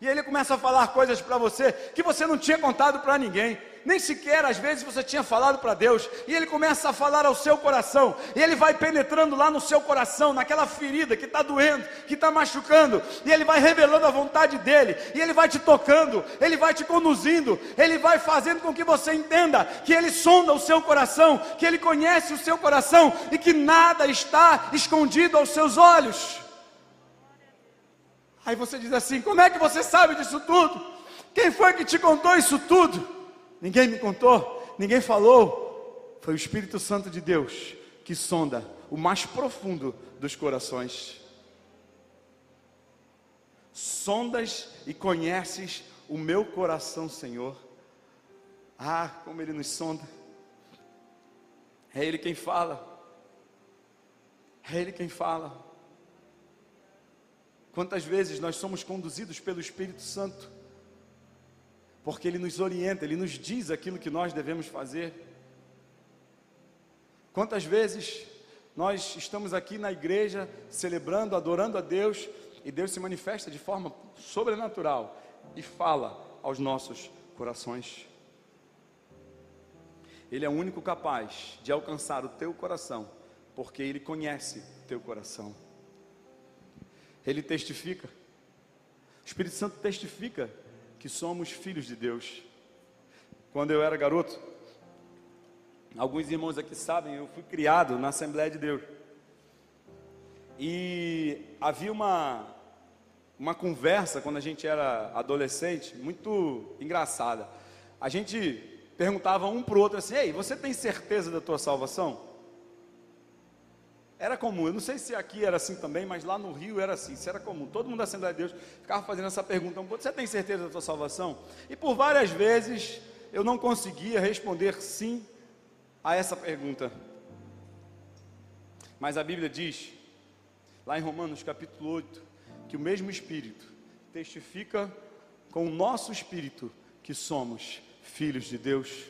E ele começa a falar coisas para você que você não tinha contado para ninguém nem sequer às vezes você tinha falado para Deus, e Ele começa a falar ao seu coração, e Ele vai penetrando lá no seu coração, naquela ferida que está doendo, que está machucando, e Ele vai revelando a vontade dEle, e Ele vai te tocando, Ele vai te conduzindo, Ele vai fazendo com que você entenda que Ele sonda o seu coração, que Ele conhece o seu coração, e que nada está escondido aos seus olhos. Aí você diz assim: como é que você sabe disso tudo? Quem foi que te contou isso tudo? Ninguém me contou, ninguém falou. Foi o Espírito Santo de Deus que sonda o mais profundo dos corações. Sondas e conheces o meu coração, Senhor. Ah, como Ele nos sonda. É Ele quem fala. É Ele quem fala. Quantas vezes nós somos conduzidos pelo Espírito Santo porque Ele nos orienta, Ele nos diz aquilo que nós devemos fazer. Quantas vezes nós estamos aqui na igreja celebrando, adorando a Deus e Deus se manifesta de forma sobrenatural e fala aos nossos corações. Ele é o único capaz de alcançar o teu coração, porque Ele conhece o teu coração. Ele testifica, o Espírito Santo testifica que somos filhos de Deus. Quando eu era garoto, alguns irmãos aqui sabem, eu fui criado na Assembleia de Deus. E havia uma, uma conversa quando a gente era adolescente, muito engraçada. A gente perguntava um para o outro assim: Ei, você tem certeza da tua salvação? Era comum, eu não sei se aqui era assim também, mas lá no Rio era assim, isso era comum. Todo mundo da Assembleia de Deus ficava fazendo essa pergunta: você tem certeza da sua salvação? E por várias vezes eu não conseguia responder sim a essa pergunta. Mas a Bíblia diz, lá em Romanos capítulo 8, que o mesmo Espírito testifica com o nosso espírito que somos filhos de Deus.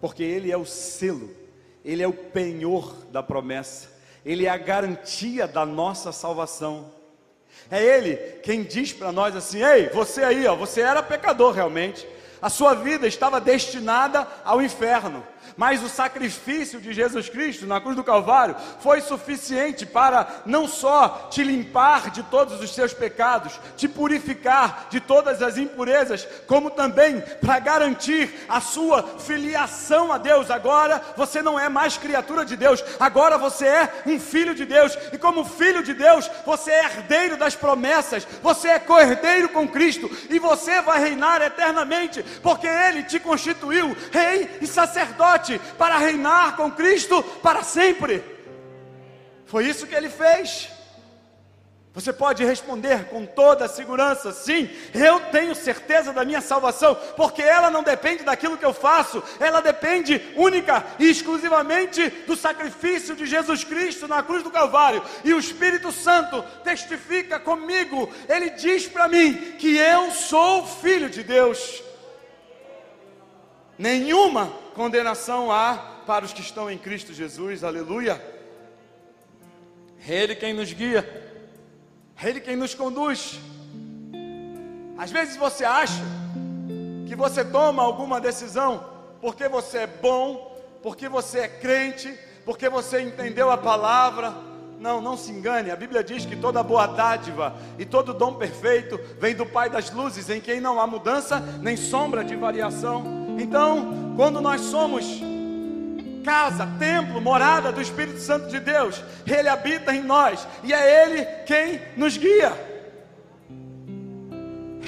porque Ele é o selo, Ele é o penhor da promessa, Ele é a garantia da nossa salvação. É Ele quem diz para nós assim: ei, você aí, ó, você era pecador realmente, a sua vida estava destinada ao inferno mas o sacrifício de Jesus Cristo na cruz do Calvário foi suficiente para não só te limpar de todos os seus pecados, te purificar de todas as impurezas, como também para garantir a sua filiação a Deus. Agora você não é mais criatura de Deus, agora você é um filho de Deus, e como filho de Deus, você é herdeiro das promessas, você é cordeiro com Cristo, e você vai reinar eternamente, porque Ele te constituiu rei e sacerdote para reinar com Cristo para sempre. Foi isso que ele fez. Você pode responder com toda a segurança: sim, eu tenho certeza da minha salvação, porque ela não depende daquilo que eu faço, ela depende única e exclusivamente do sacrifício de Jesus Cristo na cruz do Calvário. E o Espírito Santo testifica comigo, ele diz para mim que eu sou filho de Deus. Nenhuma condenação há para os que estão em Cristo Jesus, aleluia. É Ele quem nos guia, é Ele quem nos conduz. Às vezes você acha que você toma alguma decisão porque você é bom, porque você é crente, porque você entendeu a palavra. Não, não se engane, a Bíblia diz que toda boa dádiva e todo dom perfeito vem do Pai das luzes, em quem não há mudança nem sombra de variação. Então, quando nós somos casa, templo, morada do Espírito Santo de Deus, Ele habita em nós e é Ele quem nos guia,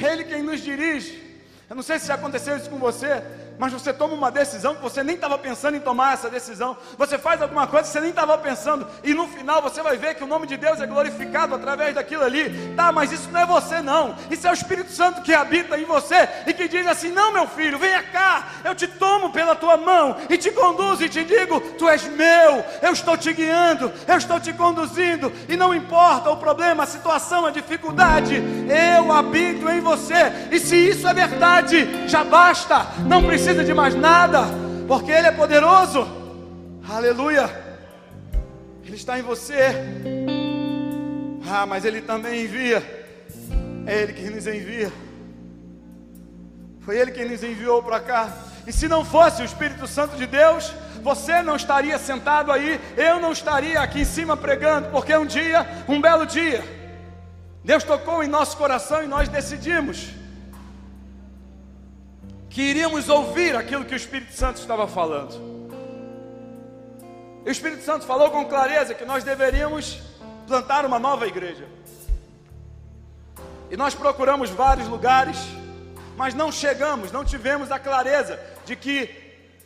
Ele quem nos dirige. Eu não sei se já aconteceu isso com você, mas você toma uma decisão que você nem estava pensando em tomar essa decisão. Você faz alguma coisa que você nem estava pensando, e no final você vai ver que o nome de Deus é glorificado através daquilo ali. Tá, mas isso não é você, não. Isso é o Espírito Santo que habita em você e que diz assim: Não, meu filho, venha cá, eu te tomo pela tua mão e te conduzo e te digo: Tu és meu, eu estou te guiando, eu estou te conduzindo, e não importa o problema, a situação, a dificuldade, eu habito em você, e se isso é verdade, já basta, não precisa precisa de mais nada, porque Ele é poderoso. Aleluia. Ele está em você. Ah, mas Ele também envia. É Ele quem nos envia. Foi Ele quem nos enviou para cá. E se não fosse o Espírito Santo de Deus, você não estaria sentado aí, eu não estaria aqui em cima pregando, porque um dia, um belo dia, Deus tocou em nosso coração e nós decidimos que iríamos ouvir aquilo que o Espírito Santo estava falando. E o Espírito Santo falou com clareza que nós deveríamos plantar uma nova igreja. E nós procuramos vários lugares, mas não chegamos, não tivemos a clareza de que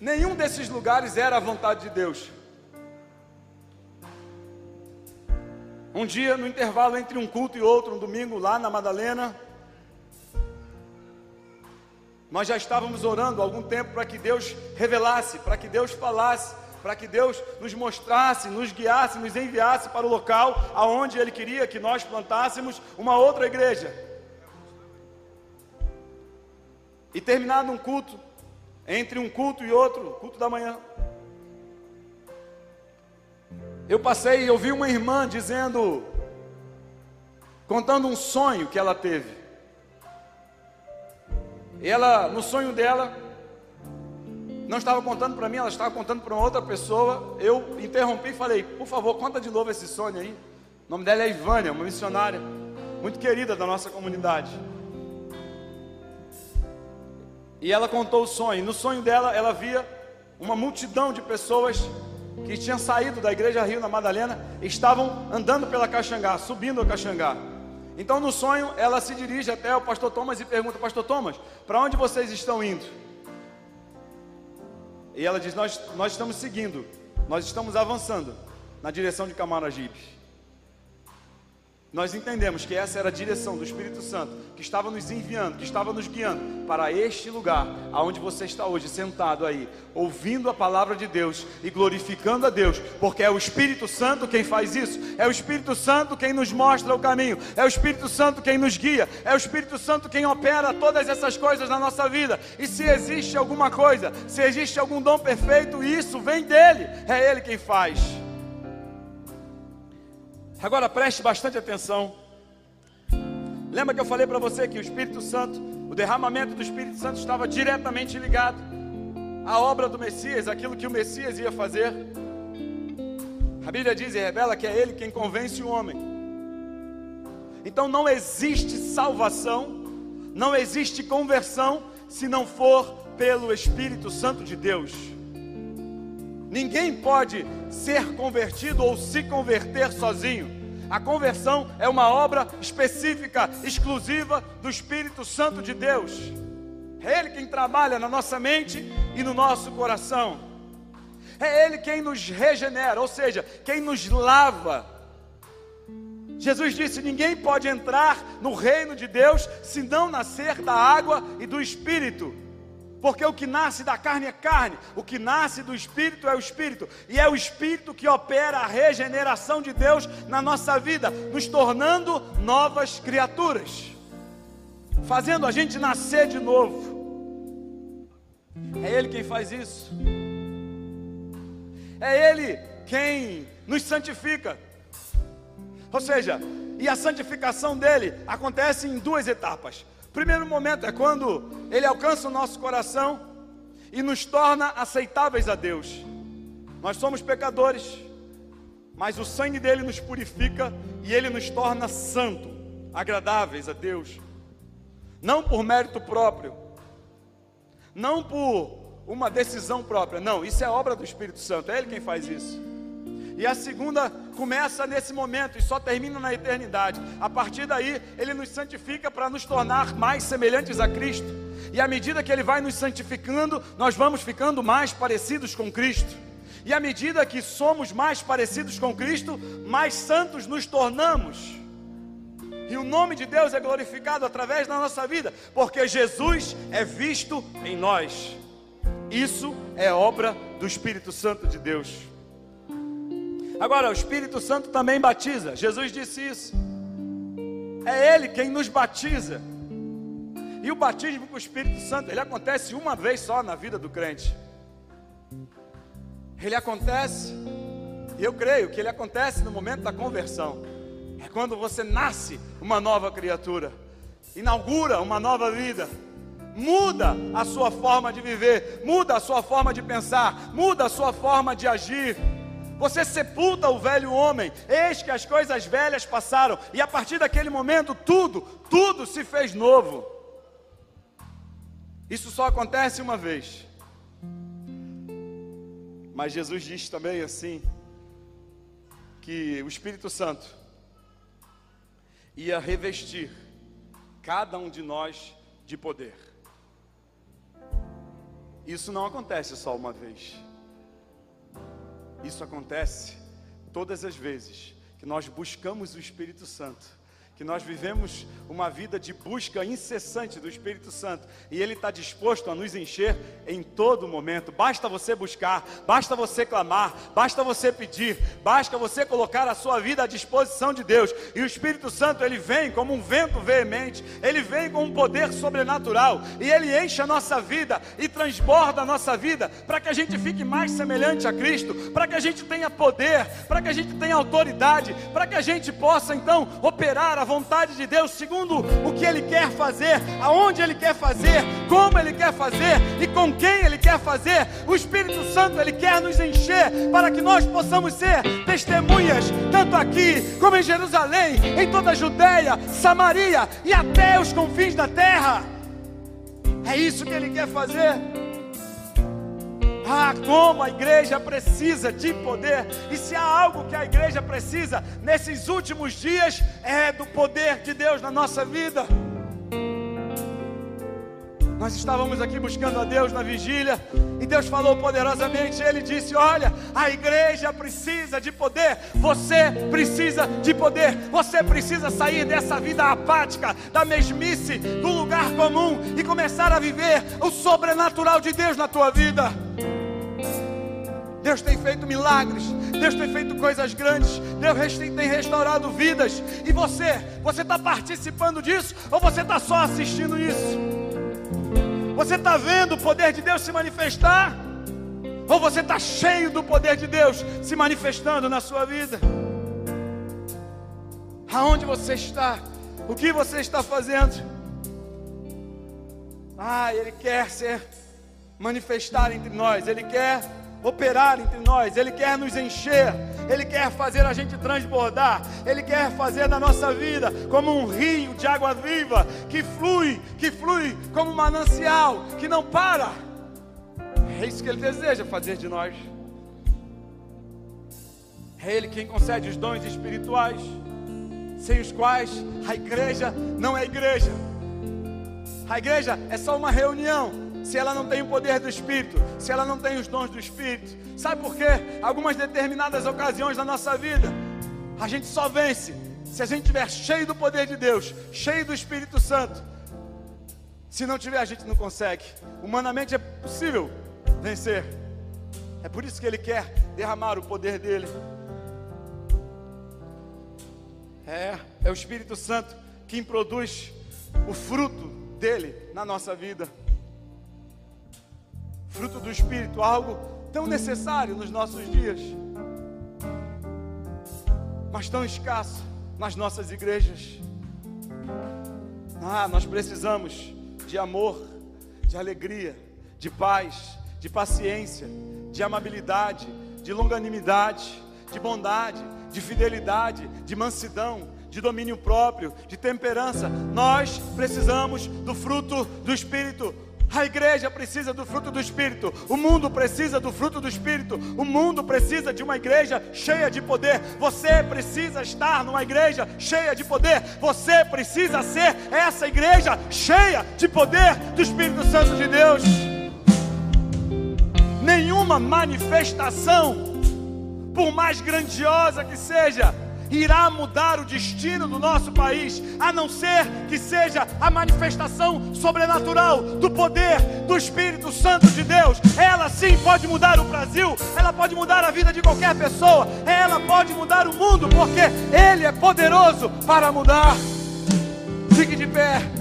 nenhum desses lugares era a vontade de Deus. Um dia, no intervalo entre um culto e outro, um domingo lá na Madalena, nós já estávamos orando há algum tempo para que Deus revelasse, para que Deus falasse, para que Deus nos mostrasse, nos guiasse, nos enviasse para o local aonde Ele queria que nós plantássemos uma outra igreja. E terminado um culto, entre um culto e outro, culto da manhã, eu passei e ouvi uma irmã dizendo, contando um sonho que ela teve. E ela, no sonho dela, não estava contando para mim, ela estava contando para uma outra pessoa. Eu interrompi e falei: Por favor, conta de novo esse sonho aí. O nome dela é Ivânia, uma missionária muito querida da nossa comunidade. E ela contou o sonho. No sonho dela, ela via uma multidão de pessoas que tinham saído da igreja Rio na Madalena, estavam andando pela Caxangá, subindo a Caxangá. Então, no sonho, ela se dirige até o pastor Thomas e pergunta: Pastor Thomas, para onde vocês estão indo? E ela diz: nós, nós estamos seguindo, nós estamos avançando na direção de Camaragibe. Nós entendemos que essa era a direção do Espírito Santo, que estava nos enviando, que estava nos guiando para este lugar, aonde você está hoje, sentado aí, ouvindo a palavra de Deus e glorificando a Deus, porque é o Espírito Santo quem faz isso, é o Espírito Santo quem nos mostra o caminho, é o Espírito Santo quem nos guia, é o Espírito Santo quem opera todas essas coisas na nossa vida. E se existe alguma coisa, se existe algum dom perfeito, isso vem dele, é ele quem faz. Agora preste bastante atenção. Lembra que eu falei para você que o Espírito Santo, o derramamento do Espírito Santo estava diretamente ligado à obra do Messias, aquilo que o Messias ia fazer. A Bíblia diz e revela que é Ele quem convence o homem. Então não existe salvação, não existe conversão se não for pelo Espírito Santo de Deus. Ninguém pode ser convertido ou se converter sozinho. A conversão é uma obra específica, exclusiva do Espírito Santo de Deus. É Ele quem trabalha na nossa mente e no nosso coração. É Ele quem nos regenera, ou seja, quem nos lava. Jesus disse: ninguém pode entrar no reino de Deus se não nascer da água e do Espírito. Porque o que nasce da carne é carne, o que nasce do espírito é o espírito, e é o espírito que opera a regeneração de Deus na nossa vida, nos tornando novas criaturas, fazendo a gente nascer de novo. É Ele quem faz isso, é Ele quem nos santifica, ou seja, e a santificação dele acontece em duas etapas. Primeiro momento é quando ele alcança o nosso coração e nos torna aceitáveis a Deus. Nós somos pecadores, mas o sangue dele nos purifica e ele nos torna santo, agradáveis a Deus. Não por mérito próprio, não por uma decisão própria, não, isso é obra do Espírito Santo, é ele quem faz isso. E a segunda começa nesse momento e só termina na eternidade. A partir daí, ele nos santifica para nos tornar mais semelhantes a Cristo. E à medida que ele vai nos santificando, nós vamos ficando mais parecidos com Cristo. E à medida que somos mais parecidos com Cristo, mais santos nos tornamos. E o nome de Deus é glorificado através da nossa vida, porque Jesus é visto em nós. Isso é obra do Espírito Santo de Deus. Agora, o Espírito Santo também batiza. Jesus disse isso. É Ele quem nos batiza. E o batismo com o Espírito Santo, ele acontece uma vez só na vida do crente. Ele acontece, e eu creio que ele acontece no momento da conversão. É quando você nasce uma nova criatura, inaugura uma nova vida muda a sua forma de viver, muda a sua forma de pensar, muda a sua forma de agir. Você sepulta o velho homem, eis que as coisas velhas passaram, e a partir daquele momento tudo, tudo se fez novo. Isso só acontece uma vez. Mas Jesus diz também assim: que o Espírito Santo ia revestir cada um de nós de poder. Isso não acontece só uma vez. Isso acontece todas as vezes que nós buscamos o Espírito Santo que nós vivemos uma vida de busca incessante do Espírito Santo e Ele está disposto a nos encher em todo momento. Basta você buscar, basta você clamar, basta você pedir, basta você colocar a sua vida à disposição de Deus. E o Espírito Santo ele vem como um vento veemente, ele vem com um poder sobrenatural e ele enche a nossa vida e transborda a nossa vida para que a gente fique mais semelhante a Cristo, para que a gente tenha poder, para que a gente tenha autoridade, para que a gente possa então operar a vontade de Deus, segundo o que Ele quer fazer, aonde Ele quer fazer, como Ele quer fazer e com quem Ele quer fazer. O Espírito Santo Ele quer nos encher para que nós possamos ser testemunhas, tanto aqui como em Jerusalém, em toda a Judéia, Samaria e até os confins da terra. É isso que Ele quer fazer. Ah, como a igreja precisa de poder. E se há algo que a igreja precisa nesses últimos dias, é do poder de Deus na nossa vida. Nós estávamos aqui buscando a Deus na vigília e Deus falou poderosamente. Ele disse: Olha, a igreja precisa de poder, você precisa de poder, você precisa sair dessa vida apática, da mesmice, do lugar comum e começar a viver o sobrenatural de Deus na tua vida. Deus tem feito milagres, Deus tem feito coisas grandes, Deus tem restaurado vidas. E você, você está participando disso ou você está só assistindo isso? Você está vendo o poder de Deus se manifestar? Ou você está cheio do poder de Deus se manifestando na sua vida? Aonde você está? O que você está fazendo? Ah, Ele quer ser manifestar entre nós, Ele quer operar entre nós, Ele quer nos encher, Ele quer fazer a gente transbordar, Ele quer fazer da nossa vida como um rio de água viva que flui, que flui como um manancial, que não para. É isso que Ele deseja fazer de nós. É Ele quem concede os dons espirituais, sem os quais a igreja não é igreja. A igreja é só uma reunião se ela não tem o poder do Espírito, se ela não tem os dons do Espírito. Sabe por quê? Algumas determinadas ocasiões na nossa vida, a gente só vence se a gente estiver cheio do poder de Deus, cheio do Espírito Santo. Se não tiver, a gente não consegue. Humanamente é possível vencer. É por isso que Ele quer derramar o poder dele. É, é o Espírito Santo quem produz o fruto dele na nossa vida fruto do Espírito, algo tão necessário nos nossos dias, mas tão escasso nas nossas igrejas. Ah, nós precisamos de amor, de alegria, de paz, de paciência, de amabilidade, de longanimidade, de bondade, de fidelidade, de mansidão, de domínio próprio, de temperança. Nós precisamos do fruto do Espírito. A igreja precisa do fruto do Espírito, o mundo precisa do fruto do Espírito, o mundo precisa de uma igreja cheia de poder. Você precisa estar numa igreja cheia de poder, você precisa ser essa igreja cheia de poder do Espírito Santo de Deus. Nenhuma manifestação, por mais grandiosa que seja, irá mudar o destino do nosso país, a não ser que seja a manifestação sobrenatural do poder do Espírito Santo de Deus. Ela sim pode mudar o Brasil, ela pode mudar a vida de qualquer pessoa, ela pode mudar o mundo, porque Ele é poderoso para mudar. Fique de pé.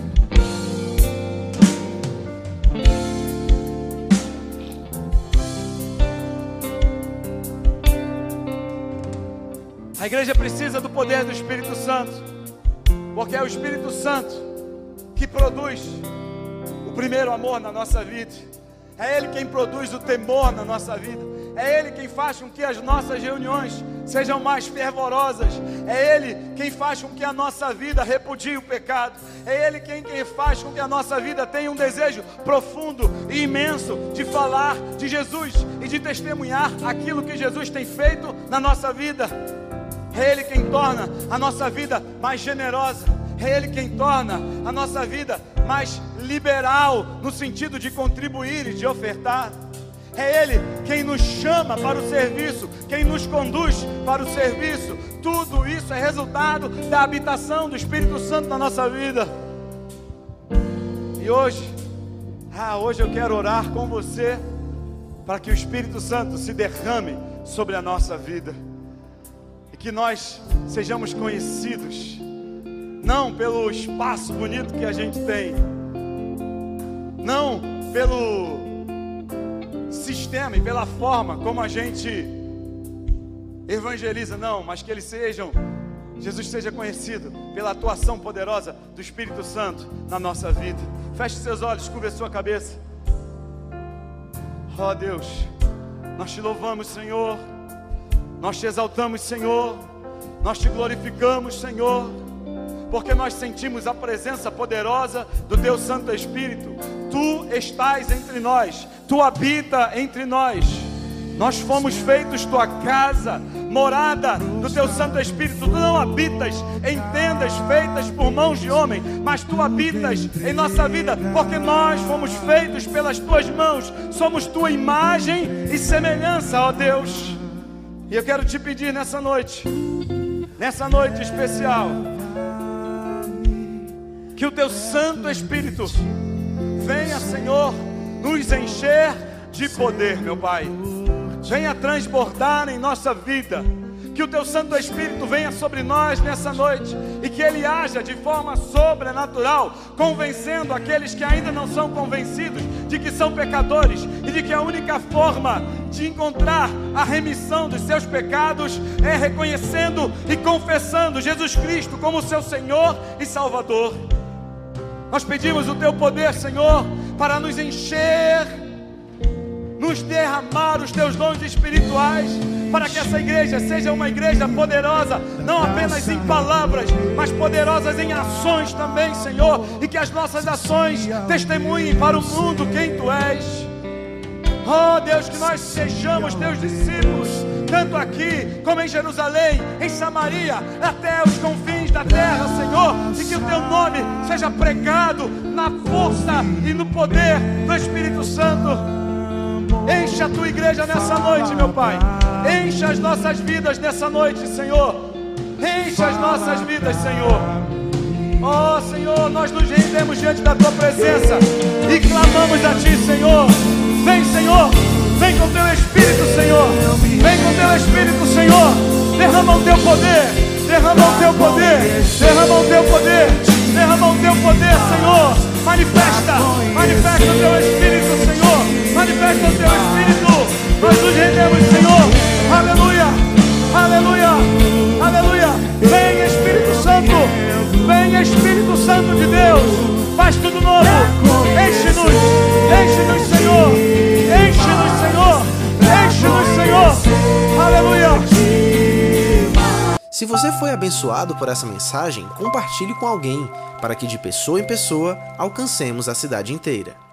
A igreja precisa do poder do Espírito Santo, porque é o Espírito Santo que produz o primeiro amor na nossa vida, é Ele quem produz o temor na nossa vida, é Ele quem faz com que as nossas reuniões sejam mais fervorosas, é Ele quem faz com que a nossa vida repudie o pecado, é Ele quem, quem faz com que a nossa vida tenha um desejo profundo e imenso de falar de Jesus e de testemunhar aquilo que Jesus tem feito na nossa vida. É Ele quem torna a nossa vida mais generosa. É Ele quem torna a nossa vida mais liberal, no sentido de contribuir e de ofertar. É Ele quem nos chama para o serviço, quem nos conduz para o serviço. Tudo isso é resultado da habitação do Espírito Santo na nossa vida. E hoje, ah, hoje eu quero orar com você para que o Espírito Santo se derrame sobre a nossa vida que nós sejamos conhecidos, não pelo espaço bonito que a gente tem, não pelo sistema e pela forma como a gente evangeliza, não, mas que eles sejam, Jesus seja conhecido pela atuação poderosa do Espírito Santo na nossa vida. Feche seus olhos, curva sua cabeça. Ó oh, Deus, nós te louvamos, Senhor. Nós te exaltamos, Senhor. Nós te glorificamos, Senhor. Porque nós sentimos a presença poderosa do Teu Santo Espírito. Tu estás entre nós, Tu habita entre nós. Nós fomos feitos tua casa, morada do teu Santo Espírito. Tu não habitas em tendas feitas por mãos de homem, mas tu habitas em nossa vida, porque nós fomos feitos pelas tuas mãos, somos tua imagem e semelhança, ó Deus. E eu quero te pedir nessa noite, nessa noite especial, que o teu Santo Espírito venha, Senhor, nos encher de poder, meu Pai. Venha transbordar em nossa vida. Que o teu Santo Espírito venha sobre nós nessa noite e que ele haja de forma sobrenatural, convencendo aqueles que ainda não são convencidos de que são pecadores e de que a única forma de encontrar a remissão dos seus pecados é reconhecendo e confessando Jesus Cristo como seu Senhor e Salvador. Nós pedimos o teu poder, Senhor, para nos encher nos derramar os teus dons espirituais, para que essa igreja seja uma igreja poderosa, não apenas em palavras, mas poderosas em ações também, Senhor, e que as nossas ações testemunhem para o mundo quem tu és. Oh Deus, que nós sejamos teus discípulos, tanto aqui como em Jerusalém, em Samaria, até os confins da terra, Senhor, e que o teu nome seja pregado na força e no poder do Espírito Santo. Encha a tua igreja nessa noite, meu Pai. Encha as nossas vidas nessa noite, Senhor. Encha as nossas vidas, Senhor. Oh, Senhor, nós nos rendemos diante da tua presença e clamamos a ti, Senhor. Vem, Senhor. Vem com teu Espírito, Senhor. Vem com teu Espírito, Senhor. Derrama o teu poder. Derrama o teu poder. Derrama o teu poder. Derrama o teu poder, Senhor. Manifesta. Manifesta o teu Espírito, Senhor manifesta o teu Espírito. Nós nos rendemos, Senhor. Aleluia, aleluia, aleluia. Santo, vem Espírito Santo de Deus. Faz tudo novo. Enche-nos, enche-nos, Senhor. Enche-nos, Senhor. Enche-nos, Senhor. Aleluia. Se você foi abençoado por essa mensagem, compartilhe com alguém, para que de pessoa em pessoa alcancemos a cidade inteira.